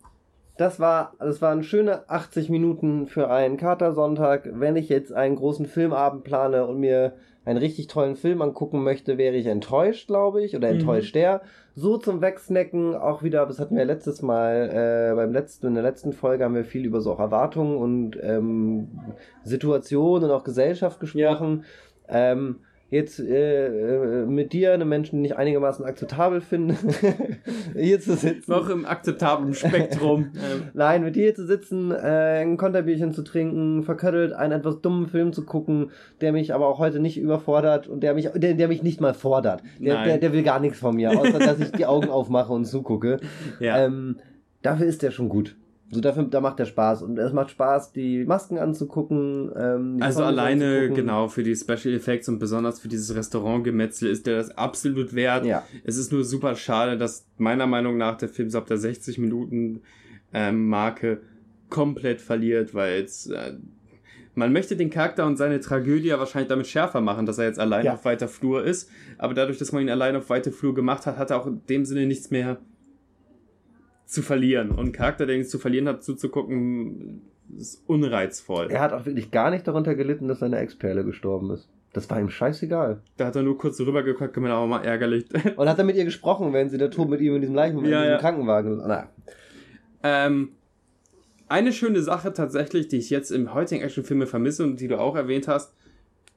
das war, das waren schöne 80 Minuten für einen Katersonntag. Wenn ich jetzt einen großen Filmabend plane und mir einen richtig tollen Film angucken möchte, wäre ich enttäuscht, glaube ich, oder enttäuscht mhm. der. So zum Wegsnacken auch wieder, das hatten wir letztes Mal, äh, beim letzten, in der letzten Folge haben wir viel über so auch Erwartungen und ähm, Situationen und auch Gesellschaft gesprochen. Ja. Ähm, jetzt äh, äh, mit dir, einem Menschen, den ich einigermaßen akzeptabel finde, hier zu sitzen. Noch im akzeptablen Spektrum. Nein, mit dir hier zu sitzen, äh, ein Konterbierchen zu trinken, verköttelt einen etwas dummen Film zu gucken, der mich aber auch heute nicht überfordert und der mich, der, der mich nicht mal fordert. Der, der, der will gar nichts von mir, außer dass ich die Augen aufmache und zugucke. Ja. Ähm, dafür ist der schon gut. So dafür, da macht der Spaß. Und es macht Spaß, die Masken anzugucken. Ähm, also Songs alleine, anzugucken. genau, für die Special Effects und besonders für dieses Restaurantgemetzel ist der das absolut wert. Ja. Es ist nur super schade, dass meiner Meinung nach der Film so ab der 60 Minuten ähm, Marke komplett verliert, weil es äh, man möchte den Charakter und seine Tragödie ja wahrscheinlich damit schärfer machen, dass er jetzt allein ja. auf weiter Flur ist. Aber dadurch, dass man ihn allein auf weiter Flur gemacht hat, hat er auch in dem Sinne nichts mehr zu verlieren. Und Charakter, der nichts zu verlieren hat, zuzugucken, ist unreizvoll. Er hat auch wirklich gar nicht darunter gelitten, dass seine Ex-Perle gestorben ist. Das war ihm scheißegal. Da hat er nur kurz rübergeguckt, gemeint, aber mal ärgerlich. Und hat er mit ihr gesprochen, wenn sie der Tod mit ihm in diesem Leichen, ja, in diesem ja. Krankenwagen. Na. Ähm, eine schöne Sache tatsächlich, die ich jetzt im heutigen Actionfilme vermisse und die du auch erwähnt hast,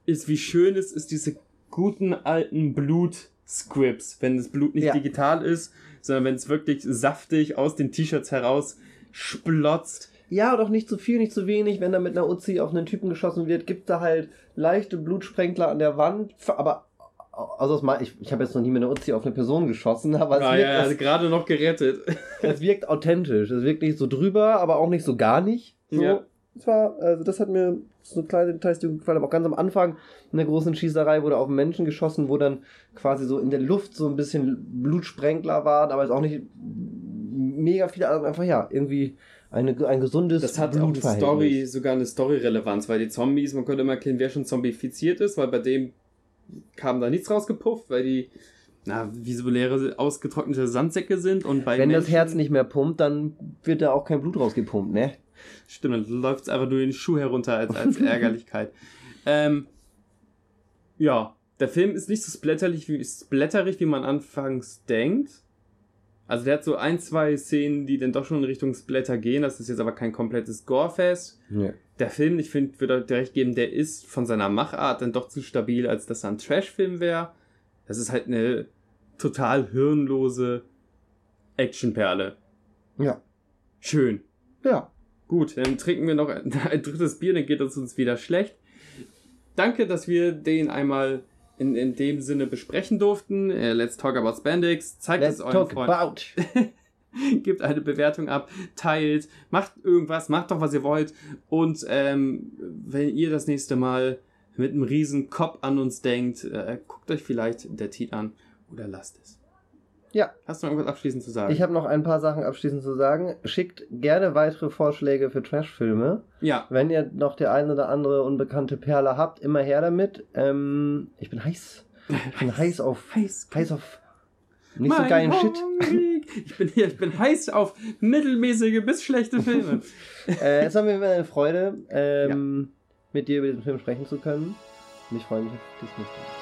ist, wie schön es ist, diese guten alten Blut-Scripts, wenn das Blut nicht ja. digital ist, sondern wenn es wirklich saftig aus den T-Shirts heraus splotzt. Ja, doch nicht zu viel, nicht zu wenig. Wenn da mit einer Uzi auf einen Typen geschossen wird, gibt da halt leichte Blutsprenkler an der Wand. Aber also ich, ich habe jetzt noch nie mit einer Uzi auf eine Person geschossen, aber es ah, wirkt, ja, ja, gerade noch gerettet. Es wirkt authentisch. Es wirkt nicht so drüber, aber auch nicht so gar nicht. So. Ja. Das war, also das hat mir so kleine Details, die gefallen haben. Auch ganz am Anfang in der großen Schießerei wurde auf einen Menschen geschossen, wo dann quasi so in der Luft so ein bisschen Blutsprenkler waren, aber es auch nicht mega viele, also einfach ja, irgendwie eine, ein gesundes Das hat auch eine Story, sogar eine Story-Relevanz, weil die Zombies, man könnte immer erkennen, wer schon zombifiziert ist, weil bei dem kam da nichts rausgepufft, weil die na, wie so leere, ausgetrocknete Sandsäcke sind und bei Wenn Menschen, das Herz nicht mehr pumpt, dann wird da auch kein Blut rausgepumpt, ne? Stimmt, dann läuft es einfach nur den Schuh herunter als, als Ärgerlichkeit. ähm, ja, der Film ist nicht so splatterlich wie, splatterig, wie man anfangs denkt. Also der hat so ein, zwei Szenen, die dann doch schon in Richtung Splatter gehen. Das ist jetzt aber kein komplettes Gorefest. Ja. Der Film, ich finde, würde dir recht geben, der ist von seiner Machart dann doch zu stabil, als dass er ein Trash-Film wäre. Das ist halt eine total hirnlose Actionperle. Ja. Schön. Ja. Gut, dann trinken wir noch ein, ein drittes Bier, dann geht es uns wieder schlecht. Danke, dass wir den einmal in, in dem Sinne besprechen durften. Uh, let's talk about Spandex. Zeigt let's es euren Freunden. Gebt eine Bewertung ab, teilt, macht irgendwas, macht doch, was ihr wollt. Und ähm, wenn ihr das nächste Mal mit einem riesen Kopf an uns denkt, äh, guckt euch vielleicht der Titel an oder lasst es. Ja. Hast du noch irgendwas abschließend zu sagen? Ich habe noch ein paar Sachen abschließend zu sagen. Schickt gerne weitere Vorschläge für Trashfilme. Ja. Wenn ihr noch die eine oder andere unbekannte Perle habt, immer her damit. Ähm, ich bin heiß. Ich bin heiß auf. Heiß. Heiß auf. Nicht so geilen Shit. Ich bin hier, ich bin heiß auf mittelmäßige bis schlechte Filme. äh, es war mir eine Freude, ähm, ja. mit dir über diesen Film sprechen zu können. Und ich freue mich auf das nächste Mal.